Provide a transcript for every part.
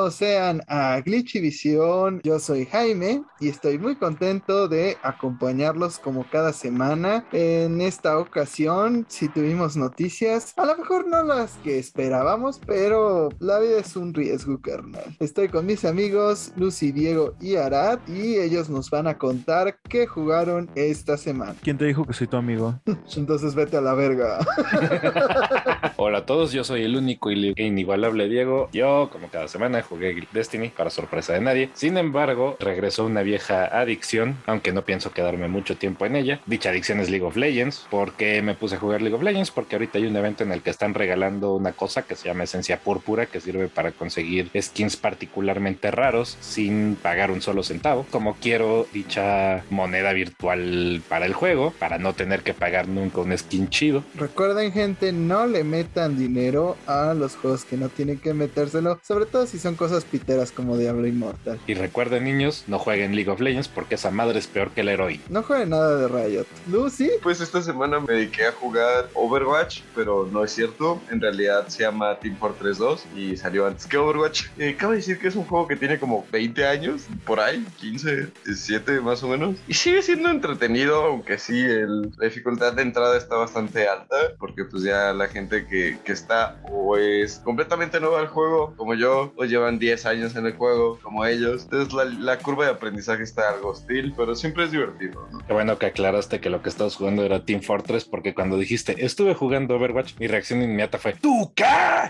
Bienvenidos sean a Glitchy Visión. Yo soy Jaime y estoy muy contento de acompañarlos como cada semana. En esta ocasión, si tuvimos noticias, a lo mejor no las que esperábamos, pero la vida es un riesgo, carnal. Estoy con mis amigos Lucy, Diego y Arad y ellos nos van a contar qué jugaron esta semana. ¿Quién te dijo que soy tu amigo? Entonces vete a la verga. Hola a todos, yo soy el único y inigualable Diego. Yo, como cada semana, jugué Destiny para sorpresa de nadie. Sin embargo, regresó una vieja adicción, aunque no pienso quedarme mucho tiempo en ella. Dicha adicción es League of Legends. ¿Por qué me puse a jugar League of Legends? Porque ahorita hay un evento en el que están regalando una cosa que se llama Esencia Púrpura, que sirve para conseguir skins particularmente raros sin pagar un solo centavo. Como quiero dicha moneda virtual para el juego, para no tener que pagar nunca un skin chido. Recuerden, gente, no le metan dinero a los juegos que no tienen que metérselo, sobre todo si son cosas piteras como Diablo Immortal. Y recuerden, niños, no jueguen League of Legends porque esa madre es peor que el héroe. No jueguen nada de Riot. Lucy. Pues esta semana me dediqué a jugar Overwatch, pero no es cierto. En realidad se llama Team Fortress 2 y salió antes que Overwatch. Eh, cabe decir que es un juego que tiene como 20 años, por ahí, 15, 17 más o menos. Y sigue siendo entretenido, aunque sí, el, la dificultad de entrada está bastante alta, porque pues ya la gente que, que está o es completamente nueva al juego, como yo, o llevan 10 años en el juego, como ellos. Entonces la, la curva de aprendizaje está algo hostil, pero siempre es divertido, ¿no? Qué bueno que aclaraste que lo que estabas jugando era Team Fortress, porque cuando dijiste estuve jugando Overwatch, mi reacción inmediata fue ¡Tú qué!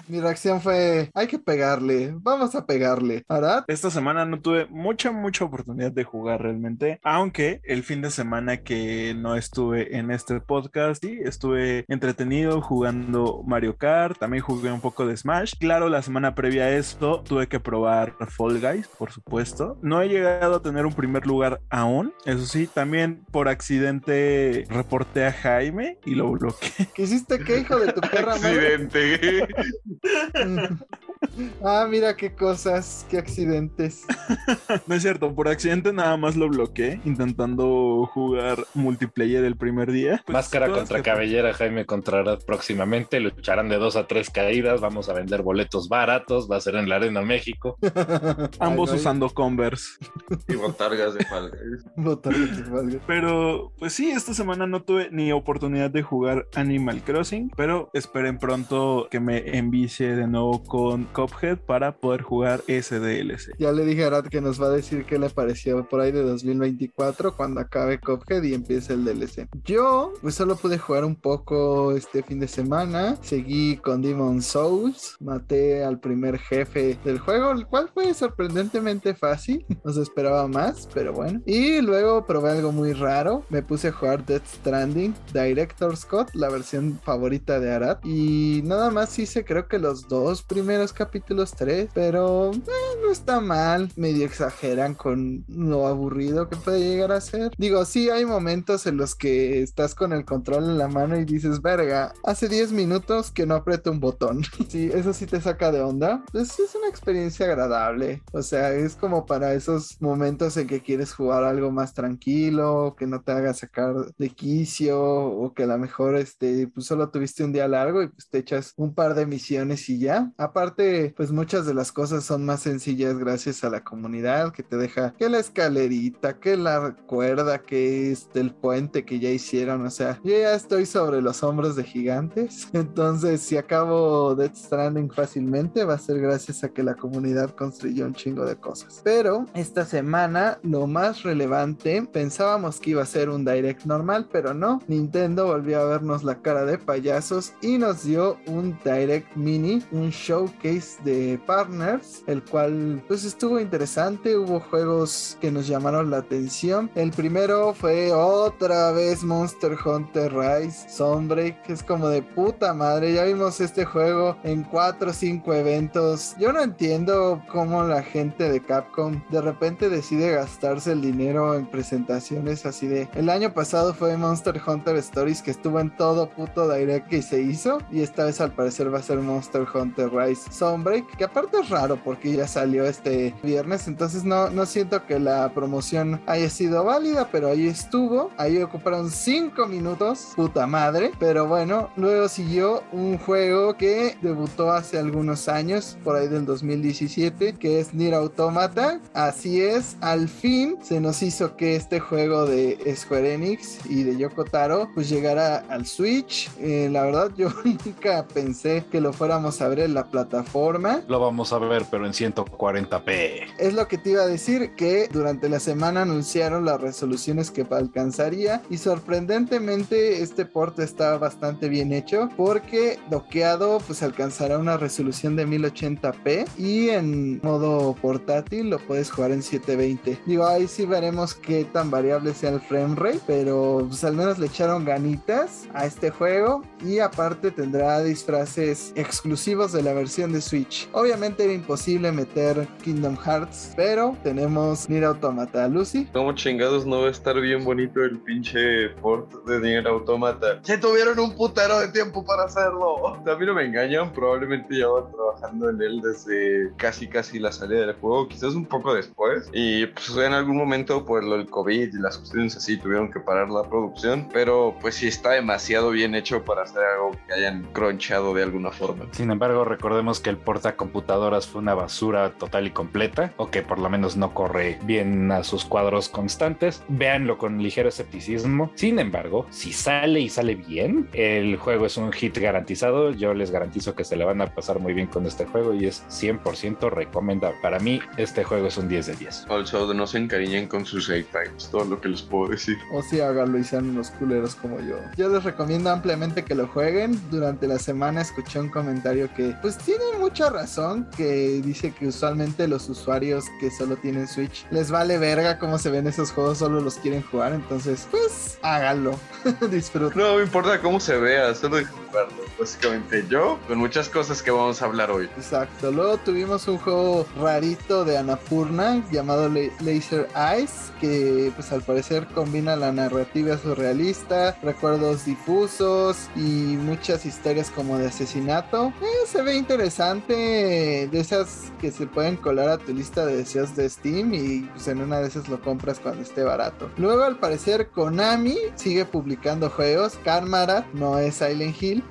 Mi reacción fue, hay que pegarle, vamos a pegarle. ¿Arad? Esta semana no tuve mucha, mucha oportunidad de jugar realmente, aunque el fin de semana que no estuve en este podcast, sí, estuve entretenido jugando Mario Kart, también jugué un poco de Smash. Claro, la semana previa a esto tuve que probar Fall Guys, por supuesto. No he llegado a tener un primer lugar aún, eso sí, también por accidente reporté a Jaime y lo bloqueé. ¿Qué hiciste qué, hijo de tu perra? Accidente. Ah, mira qué cosas, qué accidentes. No es cierto, por accidente nada más lo bloqueé intentando jugar multiplayer el primer día. Pues, Máscara contra que- cabellera, Jaime contra Arad próximamente. Lucharán de dos a tres caídas. Vamos a vender boletos baratos. Va a ser en la Arena México. Ambos Ay, no, usando Converse. y botargas de Fall Guys. botargas de Fall Guys. Pero, pues sí, esta semana no tuve ni oportunidad de jugar Animal Crossing, pero esperen pronto que me envicie de nuevo con Cuphead para poder jugar ese DLC. Ya le dije a Arad que nos va a decir qué le pareció por ahí de 2024 cuando acabe Cuphead y empiece el DLC. Yo pues solo pude jugar un poco este fin de semana. Seguí con Demon Souls. Maté al primer jefe del juego, el cual fue sorprendentemente fácil. No se esperaba más, pero bueno. Y luego probé algo muy raro. Me puse a jugar Death Stranding Director Scott, la versión favorita de Arad. Y nada más hice creo que los dos primeros capítulos, tres. Pero eh, no está mal. Medio exageran con lo aburrido que puede llegar a ser. Digo, sí hay momentos en los que estás con el control en la mano y dices, verga, hace 10 minutos que no aprieto un botón. sí, eso sí te saca de onda. Pues es una experiencia agradable. O sea, es como para esos momentos en que quieres jugar algo más tranquilo, que no te haga sacar de quicio o que a lo mejor este, pues solo tuviste un día largo y pues te echas un par de misiones y ya. Aparte, pues muchas de las cosas son más sencillas gracias a la comunidad que te deja que la escalerita, que la cuerda, que este, el puente que ya hicieron. O sea, yo ya estoy sobre los hombros de gigantes. Entonces, si acabo Death Stranding fácilmente, va a ser gracias a que la comunidad construyó un chingo de cosas. Pero esta semana, lo más relevante, pensábamos que iba a ser un direct normal, pero no. Nintendo volvió a vernos la cara de payasos y nos dio un direct mini, un showcase de partners, el cual pues estuvo interesante. Hubo juegos que nos llamaron la atención. El primero fue otra vez Monster Hunter Rise Sunbreak, que es como de puta madre. Ya vimos este juego en 4 o 5 eventos. Yo no entiendo cómo la gente de Capcom de repente decide gastarse el dinero en presentaciones así de. El año pasado fue Monster Hunter Stories que estuvo en todo puto direct que se hizo. Y esta vez al parecer va a ser Monster Hunter Rise Que aparte es raro porque ya salió este viernes, entonces no, no siento que la promoción haya sido válida, pero ahí estuvo. Ahí ocuparon 5 minutos, puta madre. Pero bueno, luego siguió un juego que debutó hace algunos años, por ahí del 2017, que es Nier Automata. Así es, al fin se nos hizo que este juego de Square Enix y de Yoko Taro pues llegara al Switch. Eh, la verdad yo nunca pensé que lo fuéramos a ver en la plataforma. Lo vamos a ver, pero en 140p. Es lo que te iba a decir, que durante la semana anunciaron las resoluciones que alcanzaría y sorprendentemente este port está bastante bien hecho porque doqueado pues alcanzará una resolución de 1080p y en modo portátil lo puedes jugar en 720. Digo, ahí sí veremos qué tan variable sea el frame rate, pero pues al menos le echaron ganitas a este juego y aparte tendrá disfraces exclusivos de la versión de Switch. Obviamente era imposible meter Kingdom Hearts, pero tenemos Nier Automata. Lucy. Como chingados no va a estar bien bonito el pinche port de Nier Automata. Se tuvieron un putero de tiempo para hacerlo. A mí no me engañan, probablemente llevan trabajando en él desde casi casi la salida del juego, quizás un poco después. Y pues en algún momento por lo del COVID y las cuestiones así tuvieron que parar la producción, pero pues sí está demasiado bien hecho para hacer algo que hayan cronchado de alguna forma. Sin embargo, recordemos que el porta computadoras fue una basura total y completa, o que por lo menos no corre bien a sus cuadros constantes. Véanlo con ligero escepticismo. Sin embargo, si sale y sale bien, el juego es un hit garantizado. Yo les garantizo que se le van a pasar muy bien con este juego y es 100% recomendable. Para mí, este juego es un 10 de 10. Also, no se encariñen con sus save times, todo lo que les puedo decir. O si háganlo y sean unos culeros como yo. Yo les recomiendo ampliamente que lo jueguen. Durante la semana escuché un comentario que pues tiene mucha razón, que dice que usualmente los usuarios que solo tienen Switch les vale verga cómo se ven esos juegos, solo los quieren jugar. Entonces, pues háganlo. Disfruten. No me importa cómo se vea, solo jugarlo. Básicamente yo, con muchas cosas que vamos a hablar hoy. Exacto. Luego tuvimos un juego rarito de Annapurna llamado Le- Laser Eyes, que pues al parecer combina la narrativa surrealista, recuerdos difusos y muchas historias como de asesinato. Eh, se ve interesante, de esas que se pueden colar a tu lista de deseos de Steam y pues en una de esas lo compras cuando esté barato. Luego al parecer Konami sigue publicando juegos. Karmara no es Silent Hill.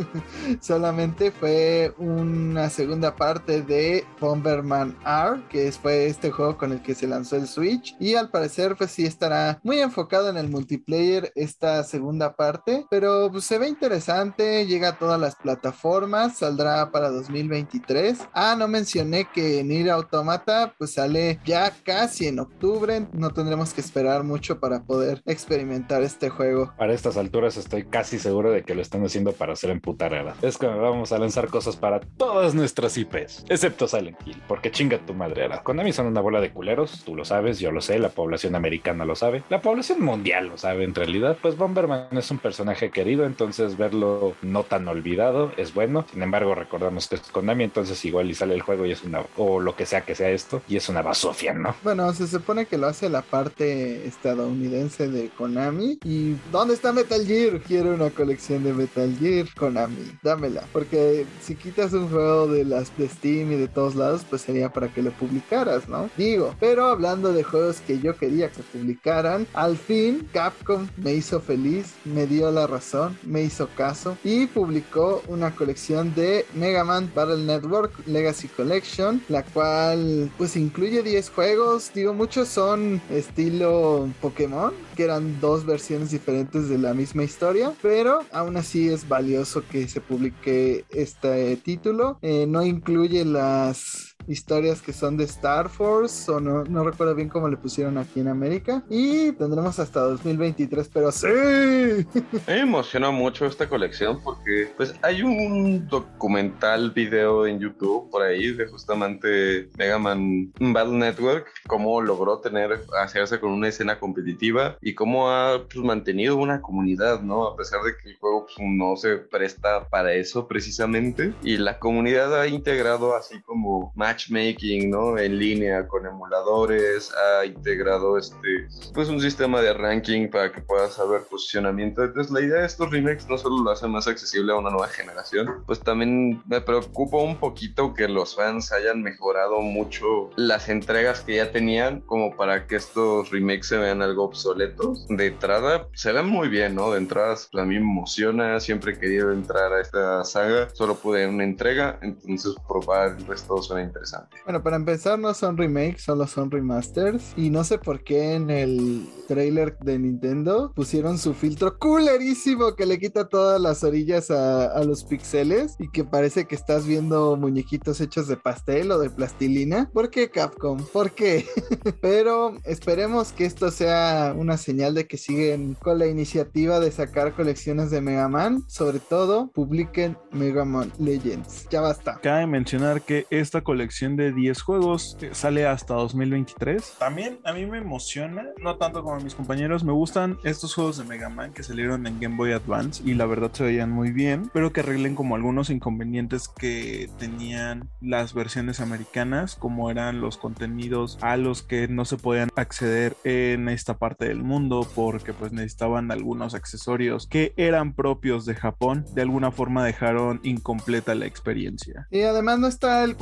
Solamente fue una segunda parte de Bomberman R, que fue este juego con el que se lanzó el Switch. Y al parecer, pues sí estará muy enfocado en el multiplayer esta segunda parte. Pero pues, se ve interesante, llega a todas las plataformas, saldrá para 2023. Ah, no mencioné que Nier Automata pues sale ya casi en octubre. No tendremos que esperar mucho para poder experimentar este juego. Para estas alturas estoy casi seguro de que lo están haciendo para hacer emputar a la- Es que vamos a lanzar cosas para todas nuestras IPs, excepto Silent Hill, porque chinga tu madre. Ara. Konami son una bola de culeros, tú lo sabes, yo lo sé, la población americana lo sabe, la población mundial lo sabe en realidad. Pues Bomberman es un personaje querido, entonces verlo no tan olvidado es bueno. Sin embargo, recordamos que es Konami, entonces igual y sale el juego y es una, o lo que sea que sea esto, y es una basofia, ¿no? Bueno, se supone que lo hace la parte estadounidense de Konami. ¿Y dónde está Metal Gear? Quiero una colección de Metal Gear, Konami. Dámela. Porque si quitas un juego de las de Steam y de todos lados, pues sería para que lo publicaras, ¿no? Digo, pero hablando de juegos que yo quería que publicaran, al fin Capcom me hizo feliz, me dio la razón, me hizo caso y publicó una colección de Mega Man Battle Network Legacy Collection, la cual pues incluye 10 juegos, digo, muchos son estilo Pokémon, que eran dos versiones diferentes de la misma historia, pero aún así es valioso que se publique este título. Eh, no incluye las historias que son de Star Force o no, no recuerdo bien cómo le pusieron aquí en América y tendremos hasta 2023 pero sí me emociona mucho esta colección porque pues hay un documental video en YouTube por ahí de justamente Mega Man Battle Network, cómo logró tener, hacerse con una escena competitiva y cómo ha pues, mantenido una comunidad, ¿no? A pesar de que el juego pues, no se presta para eso precisamente y la comunidad ha integrado así como match matchmaking, ¿no? En línea con emuladores, ha integrado este, pues un sistema de ranking para que puedas saber posicionamiento. Entonces la idea de estos remakes no solo lo hace más accesible a una nueva generación, pues también me preocupa un poquito que los fans hayan mejorado mucho las entregas que ya tenían como para que estos remakes se vean algo obsoletos. De entrada se ven muy bien, ¿no? De entrada a mí me emociona, siempre he querido entrar a esta saga, solo pude una entrega, entonces probar el resto suena interesante. Bueno, para empezar no son remakes, solo son remasters y no sé por qué en el trailer de Nintendo pusieron su filtro culerísimo que le quita todas las orillas a, a los pixeles y que parece que estás viendo muñequitos hechos de pastel o de plastilina. ¿Por qué Capcom? ¿Por qué? Pero esperemos que esto sea una señal de que siguen con la iniciativa de sacar colecciones de Mega Man. Sobre todo, publiquen Mega Man Legends. Ya basta. Cabe mencionar que esta colección de 10 juegos eh, sale hasta 2023. También a mí me emociona, no tanto como a mis compañeros, me gustan estos juegos de Mega Man que salieron en Game Boy Advance y la verdad se veían muy bien, pero que arreglen como algunos inconvenientes que tenían las versiones americanas, como eran los contenidos a los que no se podían acceder en esta parte del mundo porque pues necesitaban algunos accesorios que eran propios de Japón, de alguna forma dejaron incompleta la experiencia. Y además no está el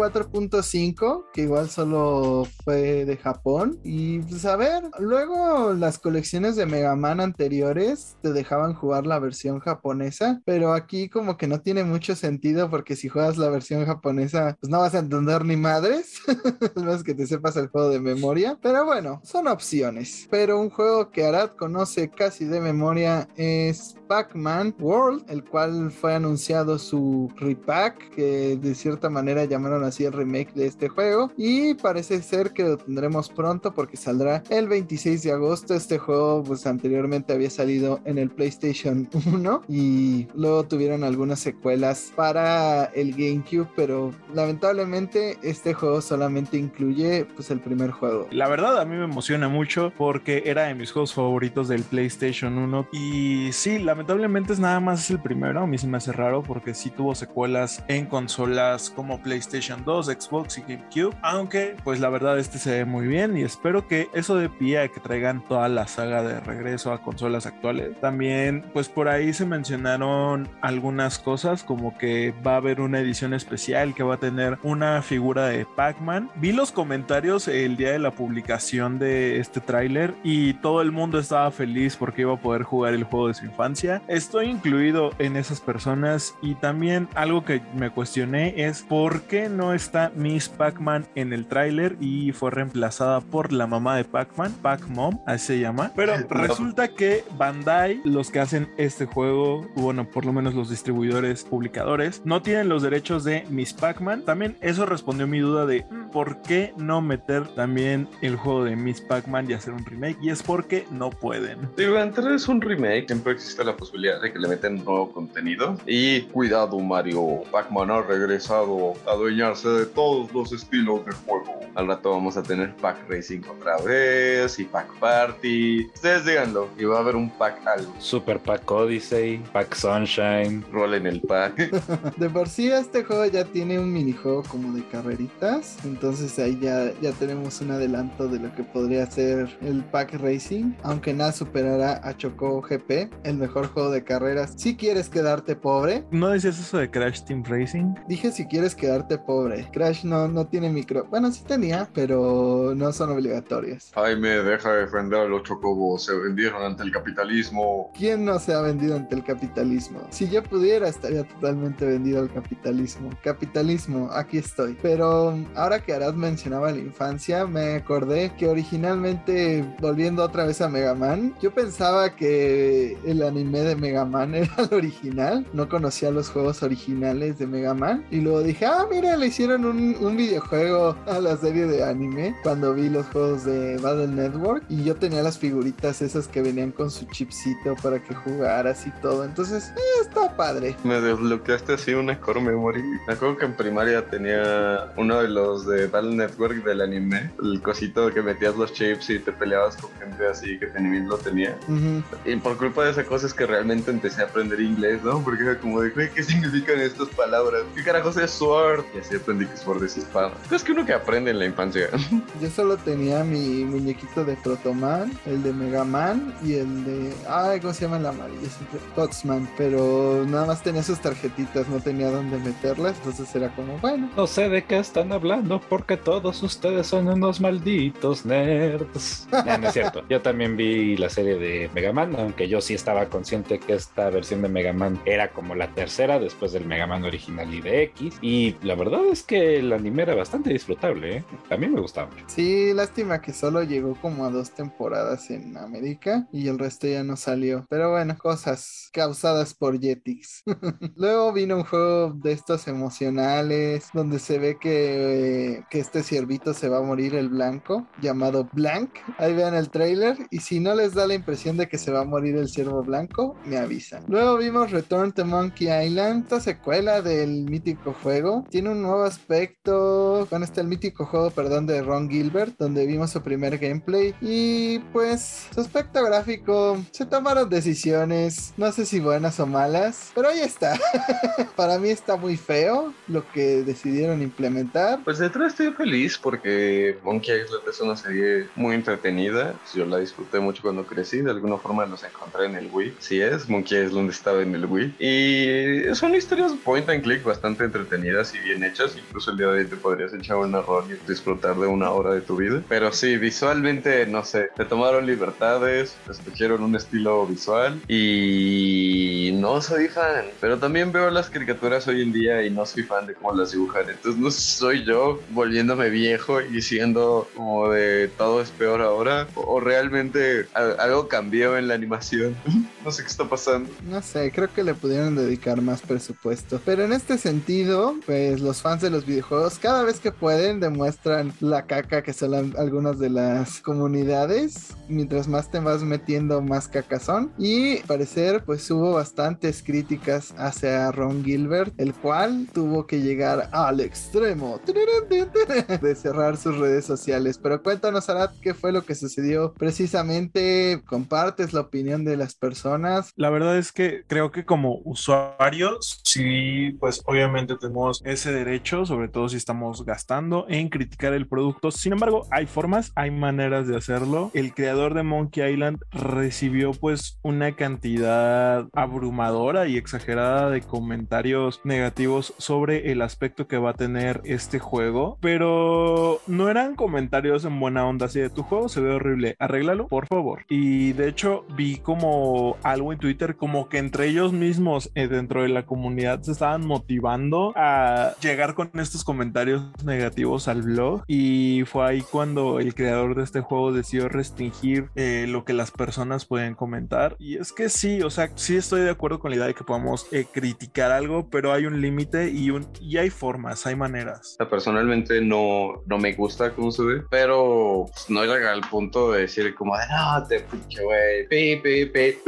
4.5, que igual solo fue de Japón. Y pues a ver, luego las colecciones de Mega Man anteriores te dejaban jugar la versión japonesa, pero aquí como que no tiene mucho sentido porque si juegas la versión japonesa, pues no vas a entender ni madres, al menos que te sepas el juego de memoria. Pero bueno, son opciones. Pero un juego que Arad conoce casi de memoria es Pac-Man World, el cual fue anunciado su repack, que de cierta manera llamaron así el remake de este juego. Y parece ser que lo tendremos pronto porque saldrá el 26 de agosto. Este juego, pues anteriormente había salido en el PlayStation 1 y luego tuvieron algunas secuelas para el GameCube, pero lamentablemente este juego solamente incluye pues el primer juego. La verdad a mí me emociona mucho porque era de mis juegos favoritos del PlayStation 1 y sí, lamentablemente es nada más el primero, a mí se me hace raro porque sí tuvo secuelas en consolas como PlayStation 2, Xbox y GameCube, aunque pues la verdad este se ve muy bien y espero que eso de pie que traigan toda la saga de regreso a consolas actuales. También pues por ahí se mencionaron algunas cosas como que va a haber una edición especial que va a tener una figura de Pac-Man. Vi los comentarios el día de la publicación de este tráiler y todo el mundo estaba feliz porque iba a poder jugar el juego de su infancia. Estoy incluido en esas personas y también algo que me cuestioné es por qué no está Miss Pac-Man en el tráiler y fue reemplazada por la mamá de Pac-Man, Pac-Mom, así se llama. Pero resulta que Bandai, los que hacen este juego, bueno, por lo menos los distribuidores, publicadores, no tienen los derechos de Miss Pac-Man. También eso respondió mi duda de por qué no meter también el juego de Miss Pac-Man y hacer un remake. Y es porque no pueden. Digo, entre es un remake, siempre existe la posibilidad de que le meten nuevo contenido. Y cuidado, Mario, Pac-Man ha regresado a adueñarse de todos los estilos de juego. Al rato vamos a tener Pack Racing otra vez y Pack Party. Ustedes díganlo, y va a haber un pack algo. Super Pack Odyssey, Pack Sunshine. Rolen el pack. De por sí este juego ya tiene un minijuego como de carreritas, entonces ahí ya, ya tenemos un adelanto de lo que podría ser el Pack Racing, aunque nada superará a Choco GP, el mejor juego de carreras. Si quieres quedarte pobre, ¿No decías eso de Crash Team Racing? dije si quieres quedarte pobre. Crash no, no tiene micro, bueno sí tenía, pero no son obligatorios. Jaime, deja de defender a los chocobos. Se vendieron ante el capitalismo. ¿Quién no se ha vendido ante el capitalismo? Si yo pudiera, estaría totalmente vendido al capitalismo. Capitalismo, aquí estoy. Pero ahora que Arad mencionaba la infancia, me acordé que originalmente, volviendo otra vez a Mega Man, yo pensaba que el anime de Mega Man era el original. No conocía los juegos originales de Mega Man. Y luego dije, ah, mira, le hicieron un, un videojuego a la serie de anime cuando vi los juegos de Battle Network. Y yo tenía las figuritas esas que venían con su chipcito para que jugaras y todo. Entonces, eh, está padre. Me desbloqueaste así una core memory. Me acuerdo que en primaria tenía uno de los de Battle Network del anime, el cosito que metías los chips y te peleabas con gente así que también lo tenía. Ujú. Y por culpa de esa cosa es que realmente empecé a aprender inglés, ¿no? Porque era como de, "Güey, ¿qué significan estas palabras? ¿Qué carajos es sword? Y así aprendí que sword es espada. Es que uno que aprende en la infancia. Yo solo tenía mi muñequito de Protoman, el de Mega Man y el de. Ay, ¿cómo se llama el amarillo? Siempre- Toxman. Pero nada más tenía sus tarjetitas, no tenía dónde meterlas. Entonces era como, bueno. No sé de qué están hablando porque todos ustedes son unos malditos nerds. No, no es cierto. Yo también vi la serie de Mega Man, aunque yo sí estaba consciente que esta versión de Mega Man era como la tercera después del Mega Man original y de X. Y la verdad es que el anime era bastante disfrutable, ¿eh? A mí me gustaba. Sí, lástima que solo llegó como a dos temporadas en América y el resto ya no salió. Pero bueno, cosas causadas por Jetix. Luego vino un juego de estos emocionales donde se ve que, que este ciervito se va a morir el blanco, llamado Blank. Ahí vean el trailer y si no les da la impresión de que se va a morir el ciervo blanco, me avisan. Luego vimos Return to Monkey Island, esta secuela del mítico juego. Tiene un nuevo aspecto. Bueno, está el mítico juego, perdón, de Ron Gilbert, donde vimos su primer gameplay. Y pues, su aspecto gráfico, se tomaron decisiones, no sé si buenas o malas, pero ahí está. Para mí está muy feo lo que decidieron implementar. Pues detrás estoy feliz porque Monkey Island es una serie muy entretenida. Yo la disfruté mucho cuando crecí. De alguna forma los encontré en el Wii. Sí es, Monkey Island estaba en el Wii. Y son historias point and click bastante entretenidas y bien hechas. Incluso el día de hoy te podrías echar un error y disfrutar de una hora de tu vida. Pero sí, visualmente, no sé, te tomaron libertades, escogieron un estilo visual y no soy fan. Pero también veo las caricaturas hoy en día y no soy fan de cómo las dibujan. Entonces no soy yo volviéndome viejo y siendo como de todo es peor ahora. O, realmente algo cambió en la animación. no sé qué está pasando. No sé, creo que le pudieron dedicar más presupuesto. Pero en este sentido, pues los fans de los videojuegos cada vez que pueden demuestran la caca que son algunas de las comunidades. Mientras más te vas metiendo, más caca son. Y al parecer, pues hubo bastantes críticas hacia Ron Gilbert, el cual tuvo que llegar al extremo de cerrar sus redes sociales. Pero cuéntanos, Arad, qué fue lo que sucedió precisamente. ¿Compartes la opinión de las personas? La verdad es que creo que como usuarios, sí, pues obviamente tenemos ese derecho, sobre todo si estamos gastando en criticar el producto. Sin embargo, hay formas, hay maneras de hacerlo. El creador de Monkey Island recibió pues una cantidad abrumadora y exagerada de comentarios negativos sobre el aspecto que va a tener este juego, pero no eran comentarios en buena onda así de tu juego se ve horrible, arréglalo, por favor. Y de hecho vi como algo en Twitter como que entre ellos mismos eh, dentro de la comunidad se estaban motivando a llegar con estos comentarios negativos al blog y fue ahí cuando el creador de este juego decidió restringir eh, lo que las personas pueden comentar y es que sí, o sea, sí estoy de acuerdo con la idea de que podamos eh, criticar algo, pero hay un límite y, un, y hay formas, hay maneras. Personalmente no, no me gusta cómo se ve, pero pues, no llega al punto de decir como de no, te pinche güey, pi, pi, pi",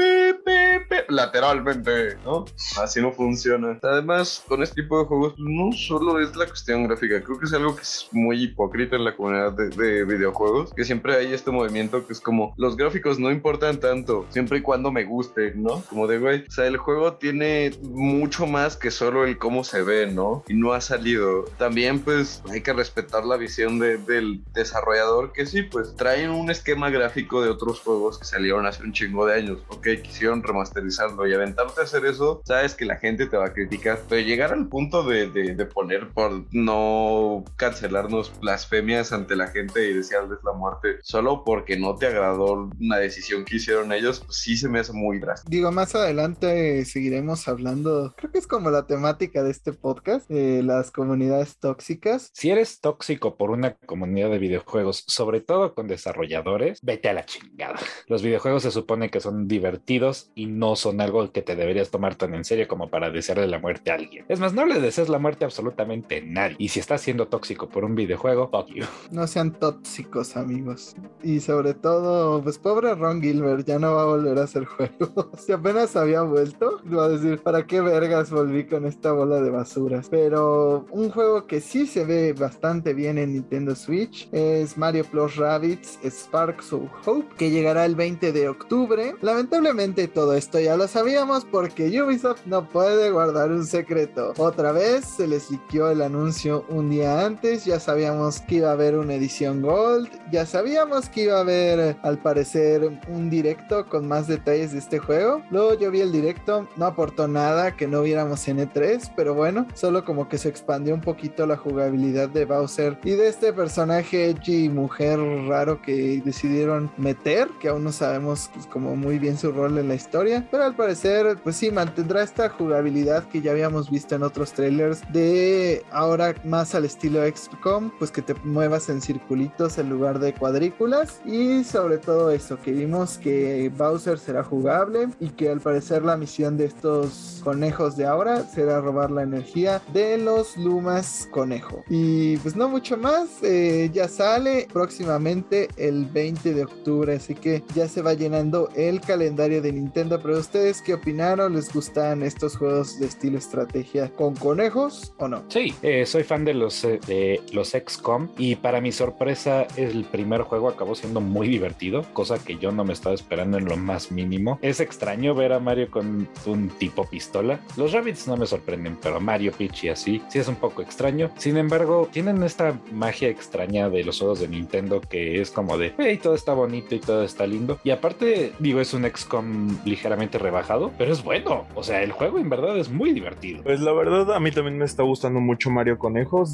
lateralmente, ¿no? Así no funciona. Además, con este tipo de juegos no solo es la cuestión gráfica, creo que es algo que es muy hipócrita en la comunidad de, de videojuegos, que siempre hay este movimiento que es como los gráficos no importan tanto, siempre y cuando me gusten, ¿no? Como de güey, o sea, el juego tiene mucho más que solo el cómo se ve, ¿no? Y no ha salido. También pues hay que respetar la visión de- del desarrollador que sí, pues traen un esquema gráfico de otros juegos que salieron hace un chingo de años, ok, quisieron remasterizarlo y aventarte a hacer eso, sabes que la gente te va a criticar, pero llegar al punto de- de poner por no cancelarnos blasfemias ante la gente y desearles la muerte solo porque no te agradó una decisión que hicieron ellos, pues sí se me hace muy drástico. Digo, más adelante seguiremos hablando, creo que es como la temática de este podcast, las comunidades tóxicas. Si eres tóxico por una comunidad de videojuegos, sobre todo con desarrolladores, vete a la chingada. Los videojuegos se supone que son divertidos y no son algo que te deberías tomar tan en serio como para desearle la muerte a alguien. Es más, no le desees la muerte a absolutamente nadie. Y si estás siendo tóxico por un videojuego, fuck you. No sean tóxicos, amigos. Y sobre todo, pues pobre Ron Gilbert, ya no va a volver a hacer juegos. Si apenas había vuelto, va a decir, ¿para qué vergas volví con esta bola de basuras? Pero un juego que sí se ve bastante bien en Nintendo Switch. Es Mario Plus Rabbids Sparks of Hope, que llegará el 20 de octubre. Lamentablemente todo esto ya lo sabíamos porque Ubisoft no puede guardar un secreto. Otra vez se les liqueó el anuncio un día antes, ya sabíamos que iba a haber una edición Gold, ya sabíamos que iba a haber al parecer un directo con más detalles de este juego. Luego yo vi el directo, no aportó nada que no viéramos en E3, pero bueno, solo como que se expandió un poquito la jugabilidad de Bowser y de este personaje y mujer raro que decidieron meter, que aún no sabemos pues, como muy bien su rol en la historia, pero al parecer pues sí mantendrá esta jugabilidad que ya habíamos visto en otros trailers de ahora más al estilo XCOM, pues que te muevas en circulitos en lugar de cuadrículas y sobre todo eso, que vimos que Bowser será jugable y que al parecer la misión de estos conejos de ahora será robar la energía de los Lumas conejo. Y pues no mucho más, eh, ya sale próximamente el 20 de octubre, así que ya se va llenando el calendario de Nintendo, pero ustedes qué opinaron? ¿Les gustan estos juegos de estilo estrategia con conejos o no? Sí, eh, soy fan de los, eh, de los XCOM y para mi sorpresa el primer juego acabó siendo muy divertido, cosa que yo no me estaba esperando en lo más mínimo. Es extraño ver a Mario con un tipo pistola. Los Rabbits no me sorprenden, pero Mario, Peach y así sí es un poco extraño. Sin embargo, tienen esta magia extraña de los juegos de Nintendo que es como de, hey, todo está bonito y todo está lindo. Y aparte, digo, es un XCOM ligeramente rebajado, pero es bueno. O sea, el juego en verdad es muy divertido. Pues la verdad, a mí también me está gustando mucho Mario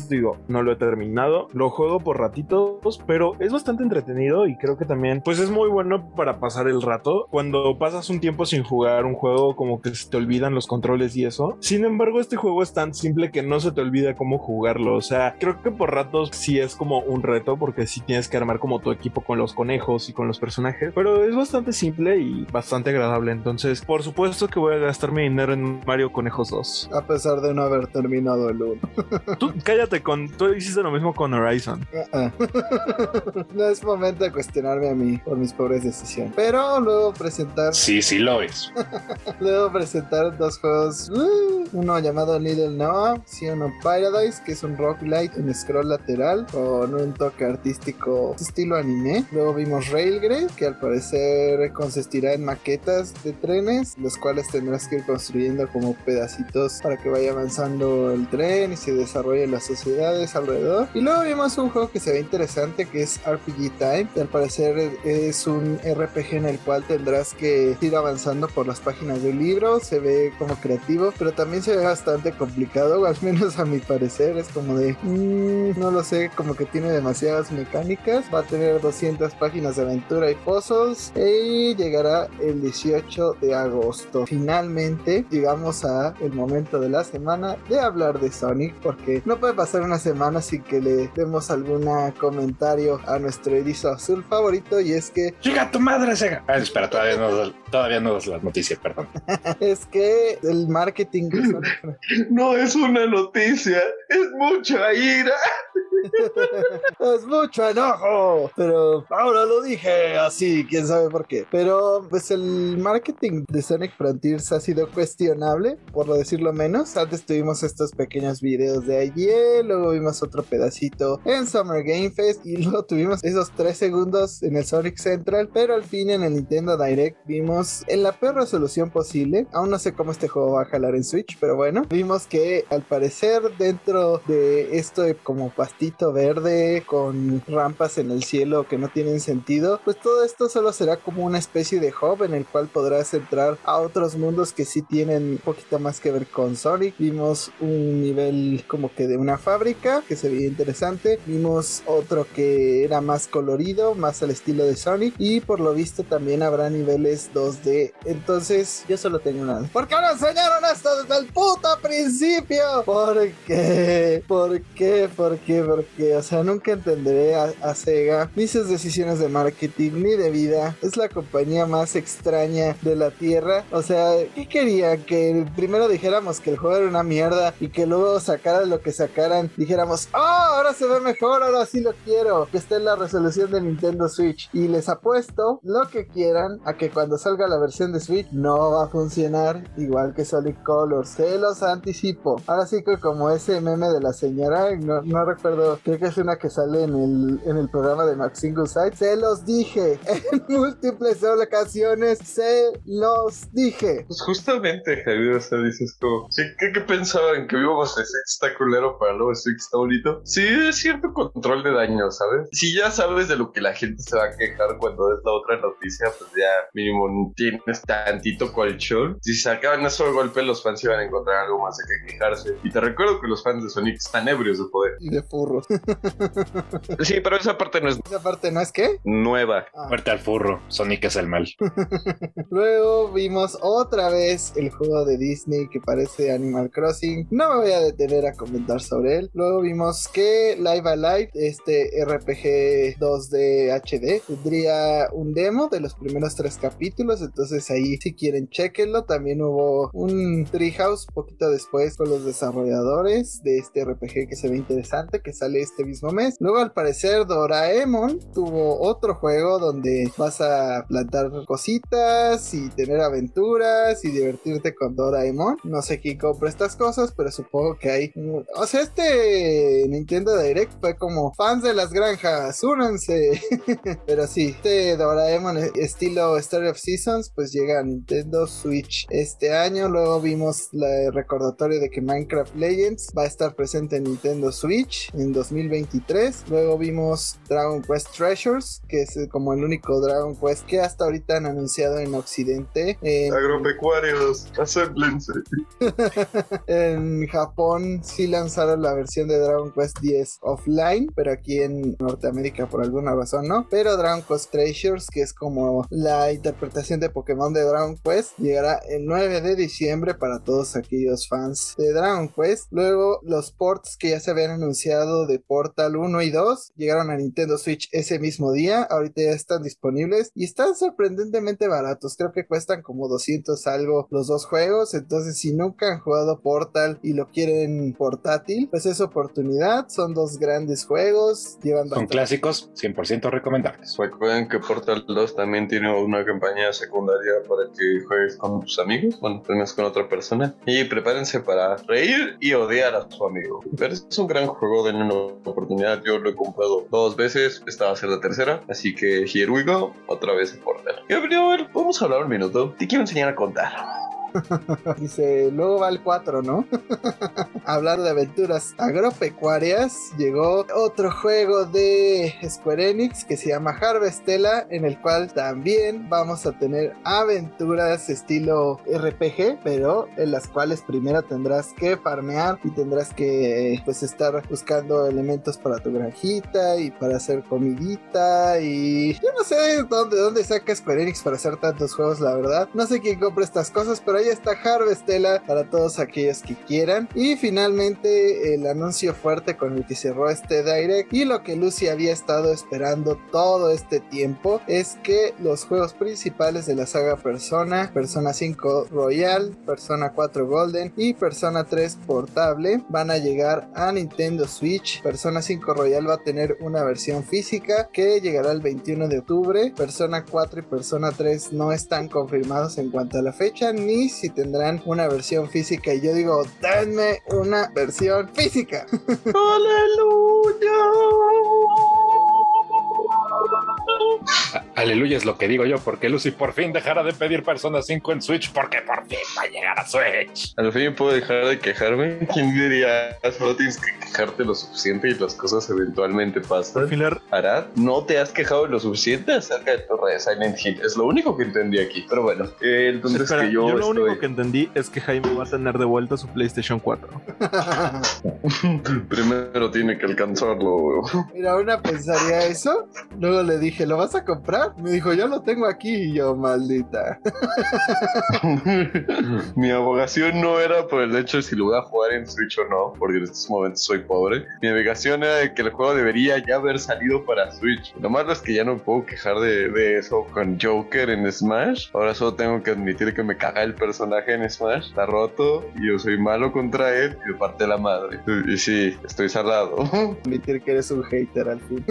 Digo, no lo he terminado. Lo juego por ratitos, pero es bastante entretenido y creo que también, pues es muy bueno para pasar el rato. Cuando pasas un tiempo sin jugar un juego, como que se te olvidan los controles y eso. Sin embargo, este juego es tan simple que no se te olvida cómo jugarlo. O sea, creo que por ratos sí es como un reto porque sí tienes que armar como tu equipo con los conejos y con los personajes, pero es bastante simple y bastante agradable. Entonces, por supuesto que voy a gastar mi dinero en Mario Conejos 2. A pesar de no haber terminado el 1. Tú cállate con, tú hiciste lo mismo con Horizon. No es momento de cuestionarme a mí por mis pobres decisiones. Pero luego presentar. Sí, sí lo es. luego presentar dos juegos. Uh, uno llamado Little Noah, Sion of Paradise, que es un roguelite en scroll lateral con un toque artístico estilo anime. Luego vimos Railgrade, que al parecer consistirá en maquetas de trenes, los cuales tendrás que ir construyendo como pedacitos para que vaya avanzando el tren y se desarrollen las sociedades alrededor. Y luego vimos un juego que se ve interesante que es RPG Time, al parecer es un RPG en el cual tendrás que ir avanzando por las páginas del libro. Se ve como creativo, pero también se ve bastante complicado, al menos a mi parecer. Es como de, mmm, no lo sé, como que tiene demasiadas mecánicas. Va a tener 200 páginas de aventura y puzzles y llegará el 18 de agosto. Finalmente llegamos a el momento de la semana de hablar de Sonic porque no puede pasar una semana sin que le demos algún comentario a nuestro erizo azul favorito y es que llega tu madre Sega. Ah, espera, todavía no, todavía no es la noticia, perdón. es que el marketing de Sonic... no es una noticia, es mucha ira. es mucho enojo, pero ahora lo dije así, quién sabe por qué. Pero pues el marketing de Sonic Frontiers ha sido cuestionable, por lo decirlo menos. Antes tuvimos estos pequeños videos de ayer, luego vimos otro pedacito en Summer Game Fest y luego tuvimos esos 3 segundos en el Sonic Central, pero al fin en el Nintendo Direct vimos en la peor resolución posible. Aún no sé cómo este juego va a jalar en Switch, pero bueno, vimos que al parecer dentro de esto de como pastito verde con rampas en el cielo que no tienen sentido, pues todo esto solo será como una especie de hub en el cual podrás entrar a otros mundos que sí tienen un poquito más que ver con Sonic. Vimos un nivel como que de una fábrica que se veía interesante. Vimos otro que era más colorido, más al estilo de Sonic. Y por lo visto también habrá niveles 2D. Entonces yo solo tengo una. ¿Por qué no enseñaron esto desde el puto principio? ¿Por qué? ¿Por qué? ¿Por qué? ¿Por qué? O sea, nunca entenderé a, Sega ni sus decisiones de marketing ni de vida. Es la compañía más extraña de la tierra. O sea, ¿qué querían? Que primero dijéramos que el juego era una mierda y que luego sacaran lo que sacaran, dijéramos, oh, ahora se ve mejor, ahora sí lo quiero. Que esté en la resolución de Nintendo Switch. Y les apuesto lo que quieran a que cuando salga la versión de Switch no va a funcionar igual que Solid Color. Se los anticipo. Ahora sí que como ese meme de la señora, no, no recuerdo creo que es una que sale en el, en el programa de Max Single Side. Se los dije en múltiples ocasiones, se los dije. Pues justamente, Javier, o sea, dices como, ¿qué, qué, qué pensaban? ¿Que vivamos ese está culero para luego que está bonito? Sí, es cierto control de daño, ¿sabes? Si ya sabes de lo que la gente se va a quejar cuando es la otra noticia, pues ya mínimo tienes tantito colchón. Si se acaban eso de golpe, los fans iban a encontrar algo más de que quejarse. Y te recuerdo que los fans de Sonic están ebrios de poder. Y de furros. Sí, pero esa parte no es Esa parte no es que. nueva. Ah. Muerte al furro. Sonic es el mal. Luego vimos otra vez el juego de Disney que parece Animal Crossing. No me voy a detener a comentar sobre él. Luego vimos que Live Alive, este RPG 2D HD, tendría un demo de los primeros tres capítulos. Entonces ahí si quieren chequenlo. También hubo un Treehouse poquito después con los desarrolladores de este RPG que se ve interesante, que sale este mismo mes. Luego al parecer Doraemon tuvo otro juego donde vas a plantar cositas y tener aventuras y divertirte con Doraemon. No sé quién compra estas cosas, pero supongo que hay... O sea, este Nintendo Direct fue como fans de las granjas, únanse. pero sí, este Doraemon estilo Story of Seasons pues llega a Nintendo Switch este año. Luego vimos el recordatorio de que Minecraft Legends va a estar presente en Nintendo Switch en 2023. Luego vimos Dragon Quest Treasures, que es eh, como el único Dragon Quest que hasta ahorita han anunciado en Occidente. En, Agropecuarios, en Japón sí lanzaron la versión de Dragon Quest 10 offline, pero aquí en Norteamérica por alguna razón no. Pero Dragon Quest Treasures, que es como la interpretación de Pokémon de Dragon Quest, llegará el 9 de diciembre para todos aquellos fans de Dragon Quest. Luego los ports que ya se habían anunciado de Portal 1 y 2 llegaron a Nintendo Switch ese mismo día. Ahorita ya están disponibles y están sorprendentemente baratos. Creo que cuestan como 200 algo los dos juegos. Entonces, si nunca han jugado Portal y lo quieren portátil, pues es oportunidad. Son dos grandes juegos. Llevan Son clásicos, 100% recomendables. Recuerden que Portal 2 también tiene una campaña secundaria para que juegues con tus amigos, bueno, tengas con otra persona. Y prepárense para reír y odiar a su amigo. Pero es un gran juego, denle una oportunidad. Yo lo he comprado dos veces, esta va a ser la tercera. Así que here we go, otra vez Portal. Gabriel, vamos a hablar un minuto. Te quiero enseñar a contar. Dice, luego va el 4, ¿no? Hablar de aventuras agropecuarias, llegó otro juego de Square Enix que se llama Harvestella, en el cual también vamos a tener aventuras estilo RPG, pero en las cuales primero tendrás que farmear y tendrás que pues estar buscando elementos para tu granjita y para hacer comidita y yo no sé dónde, dónde saca Square Enix para hacer tantos juegos, la verdad. No sé quién compra estas cosas, pero ahí está Harvestella para todos aquellos que quieran. Y finalmente el anuncio fuerte con el que cerró este Direct y lo que Lucy había estado esperando todo este tiempo es que los juegos principales de la saga Persona, Persona 5 Royal, Persona 4 Golden y Persona 3 Portable van a llegar a Nintendo Switch. Persona 5 Royal va a tener una versión física que llegará el 21 de octubre. Persona 4 y Persona 3 no están confirmados en cuanto a la fecha ni si tendrán una versión física. Y yo digo, denme una versión física. A- Aleluya es lo que digo yo, porque Lucy por fin dejará de pedir Persona 5 en Switch, porque por fin va a llegar a Switch. Al fin puedo dejar de quejarme. ¿Quién diría? Solo tienes que quejarte lo suficiente y las cosas eventualmente pasan. Al final, Arad, no te has quejado lo suficiente acerca de Torre de Silent Hill. Es lo único que entendí aquí. Pero bueno, eh, entonces espera, que yo, yo, lo estoy... único que entendí es que Jaime va a tener de vuelta su PlayStation 4. Primero tiene que alcanzarlo, weón. Mira, una pensaría eso. Luego le dije, ¿lo vas a comprar? Me dijo, yo lo tengo aquí. Y yo, maldita. Mi abogación no era por el hecho de si lo voy a jugar en Switch o no, porque en estos momentos soy pobre. Mi abogación era de que el juego debería ya haber salido para Switch. Lo malo es que ya no puedo quejar de, de eso con Joker en Smash. Ahora solo tengo que admitir que me caga el personaje en Smash. Está roto y yo soy malo contra él y me parte la madre. Y sí, estoy salado. Admitir que eres un hater al fin.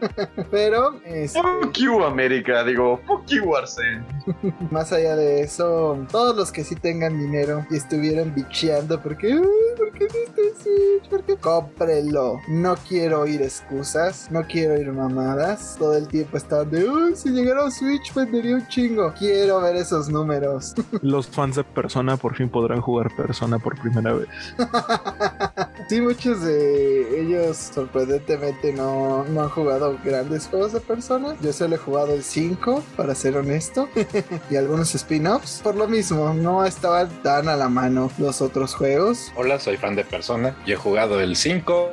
Pero, este, Fuck you, América. Digo, fuck you, Arsene. más allá de eso, todos los que sí tengan dinero y estuvieron bicheando porque, "Ay, ¿por qué qué hiciste Switch? ¿Por qué? Cómprelo. No quiero oír excusas, no quiero oír mamadas. Todo el tiempo están de, uy, si llegara un Switch vendería un chingo. Quiero ver esos números. Los fans de Persona por fin podrán jugar Persona por primera vez. sí, muchos de ellos sorprendentemente no, no han jugado grandes juegos de Persona. Yo solo he jugado el 5, para ser honesto, y algunos spin-offs. Por lo mismo, no estaban tan a la mano los otros juegos. Hola, soy fan de Persona. Yo he jugado el 5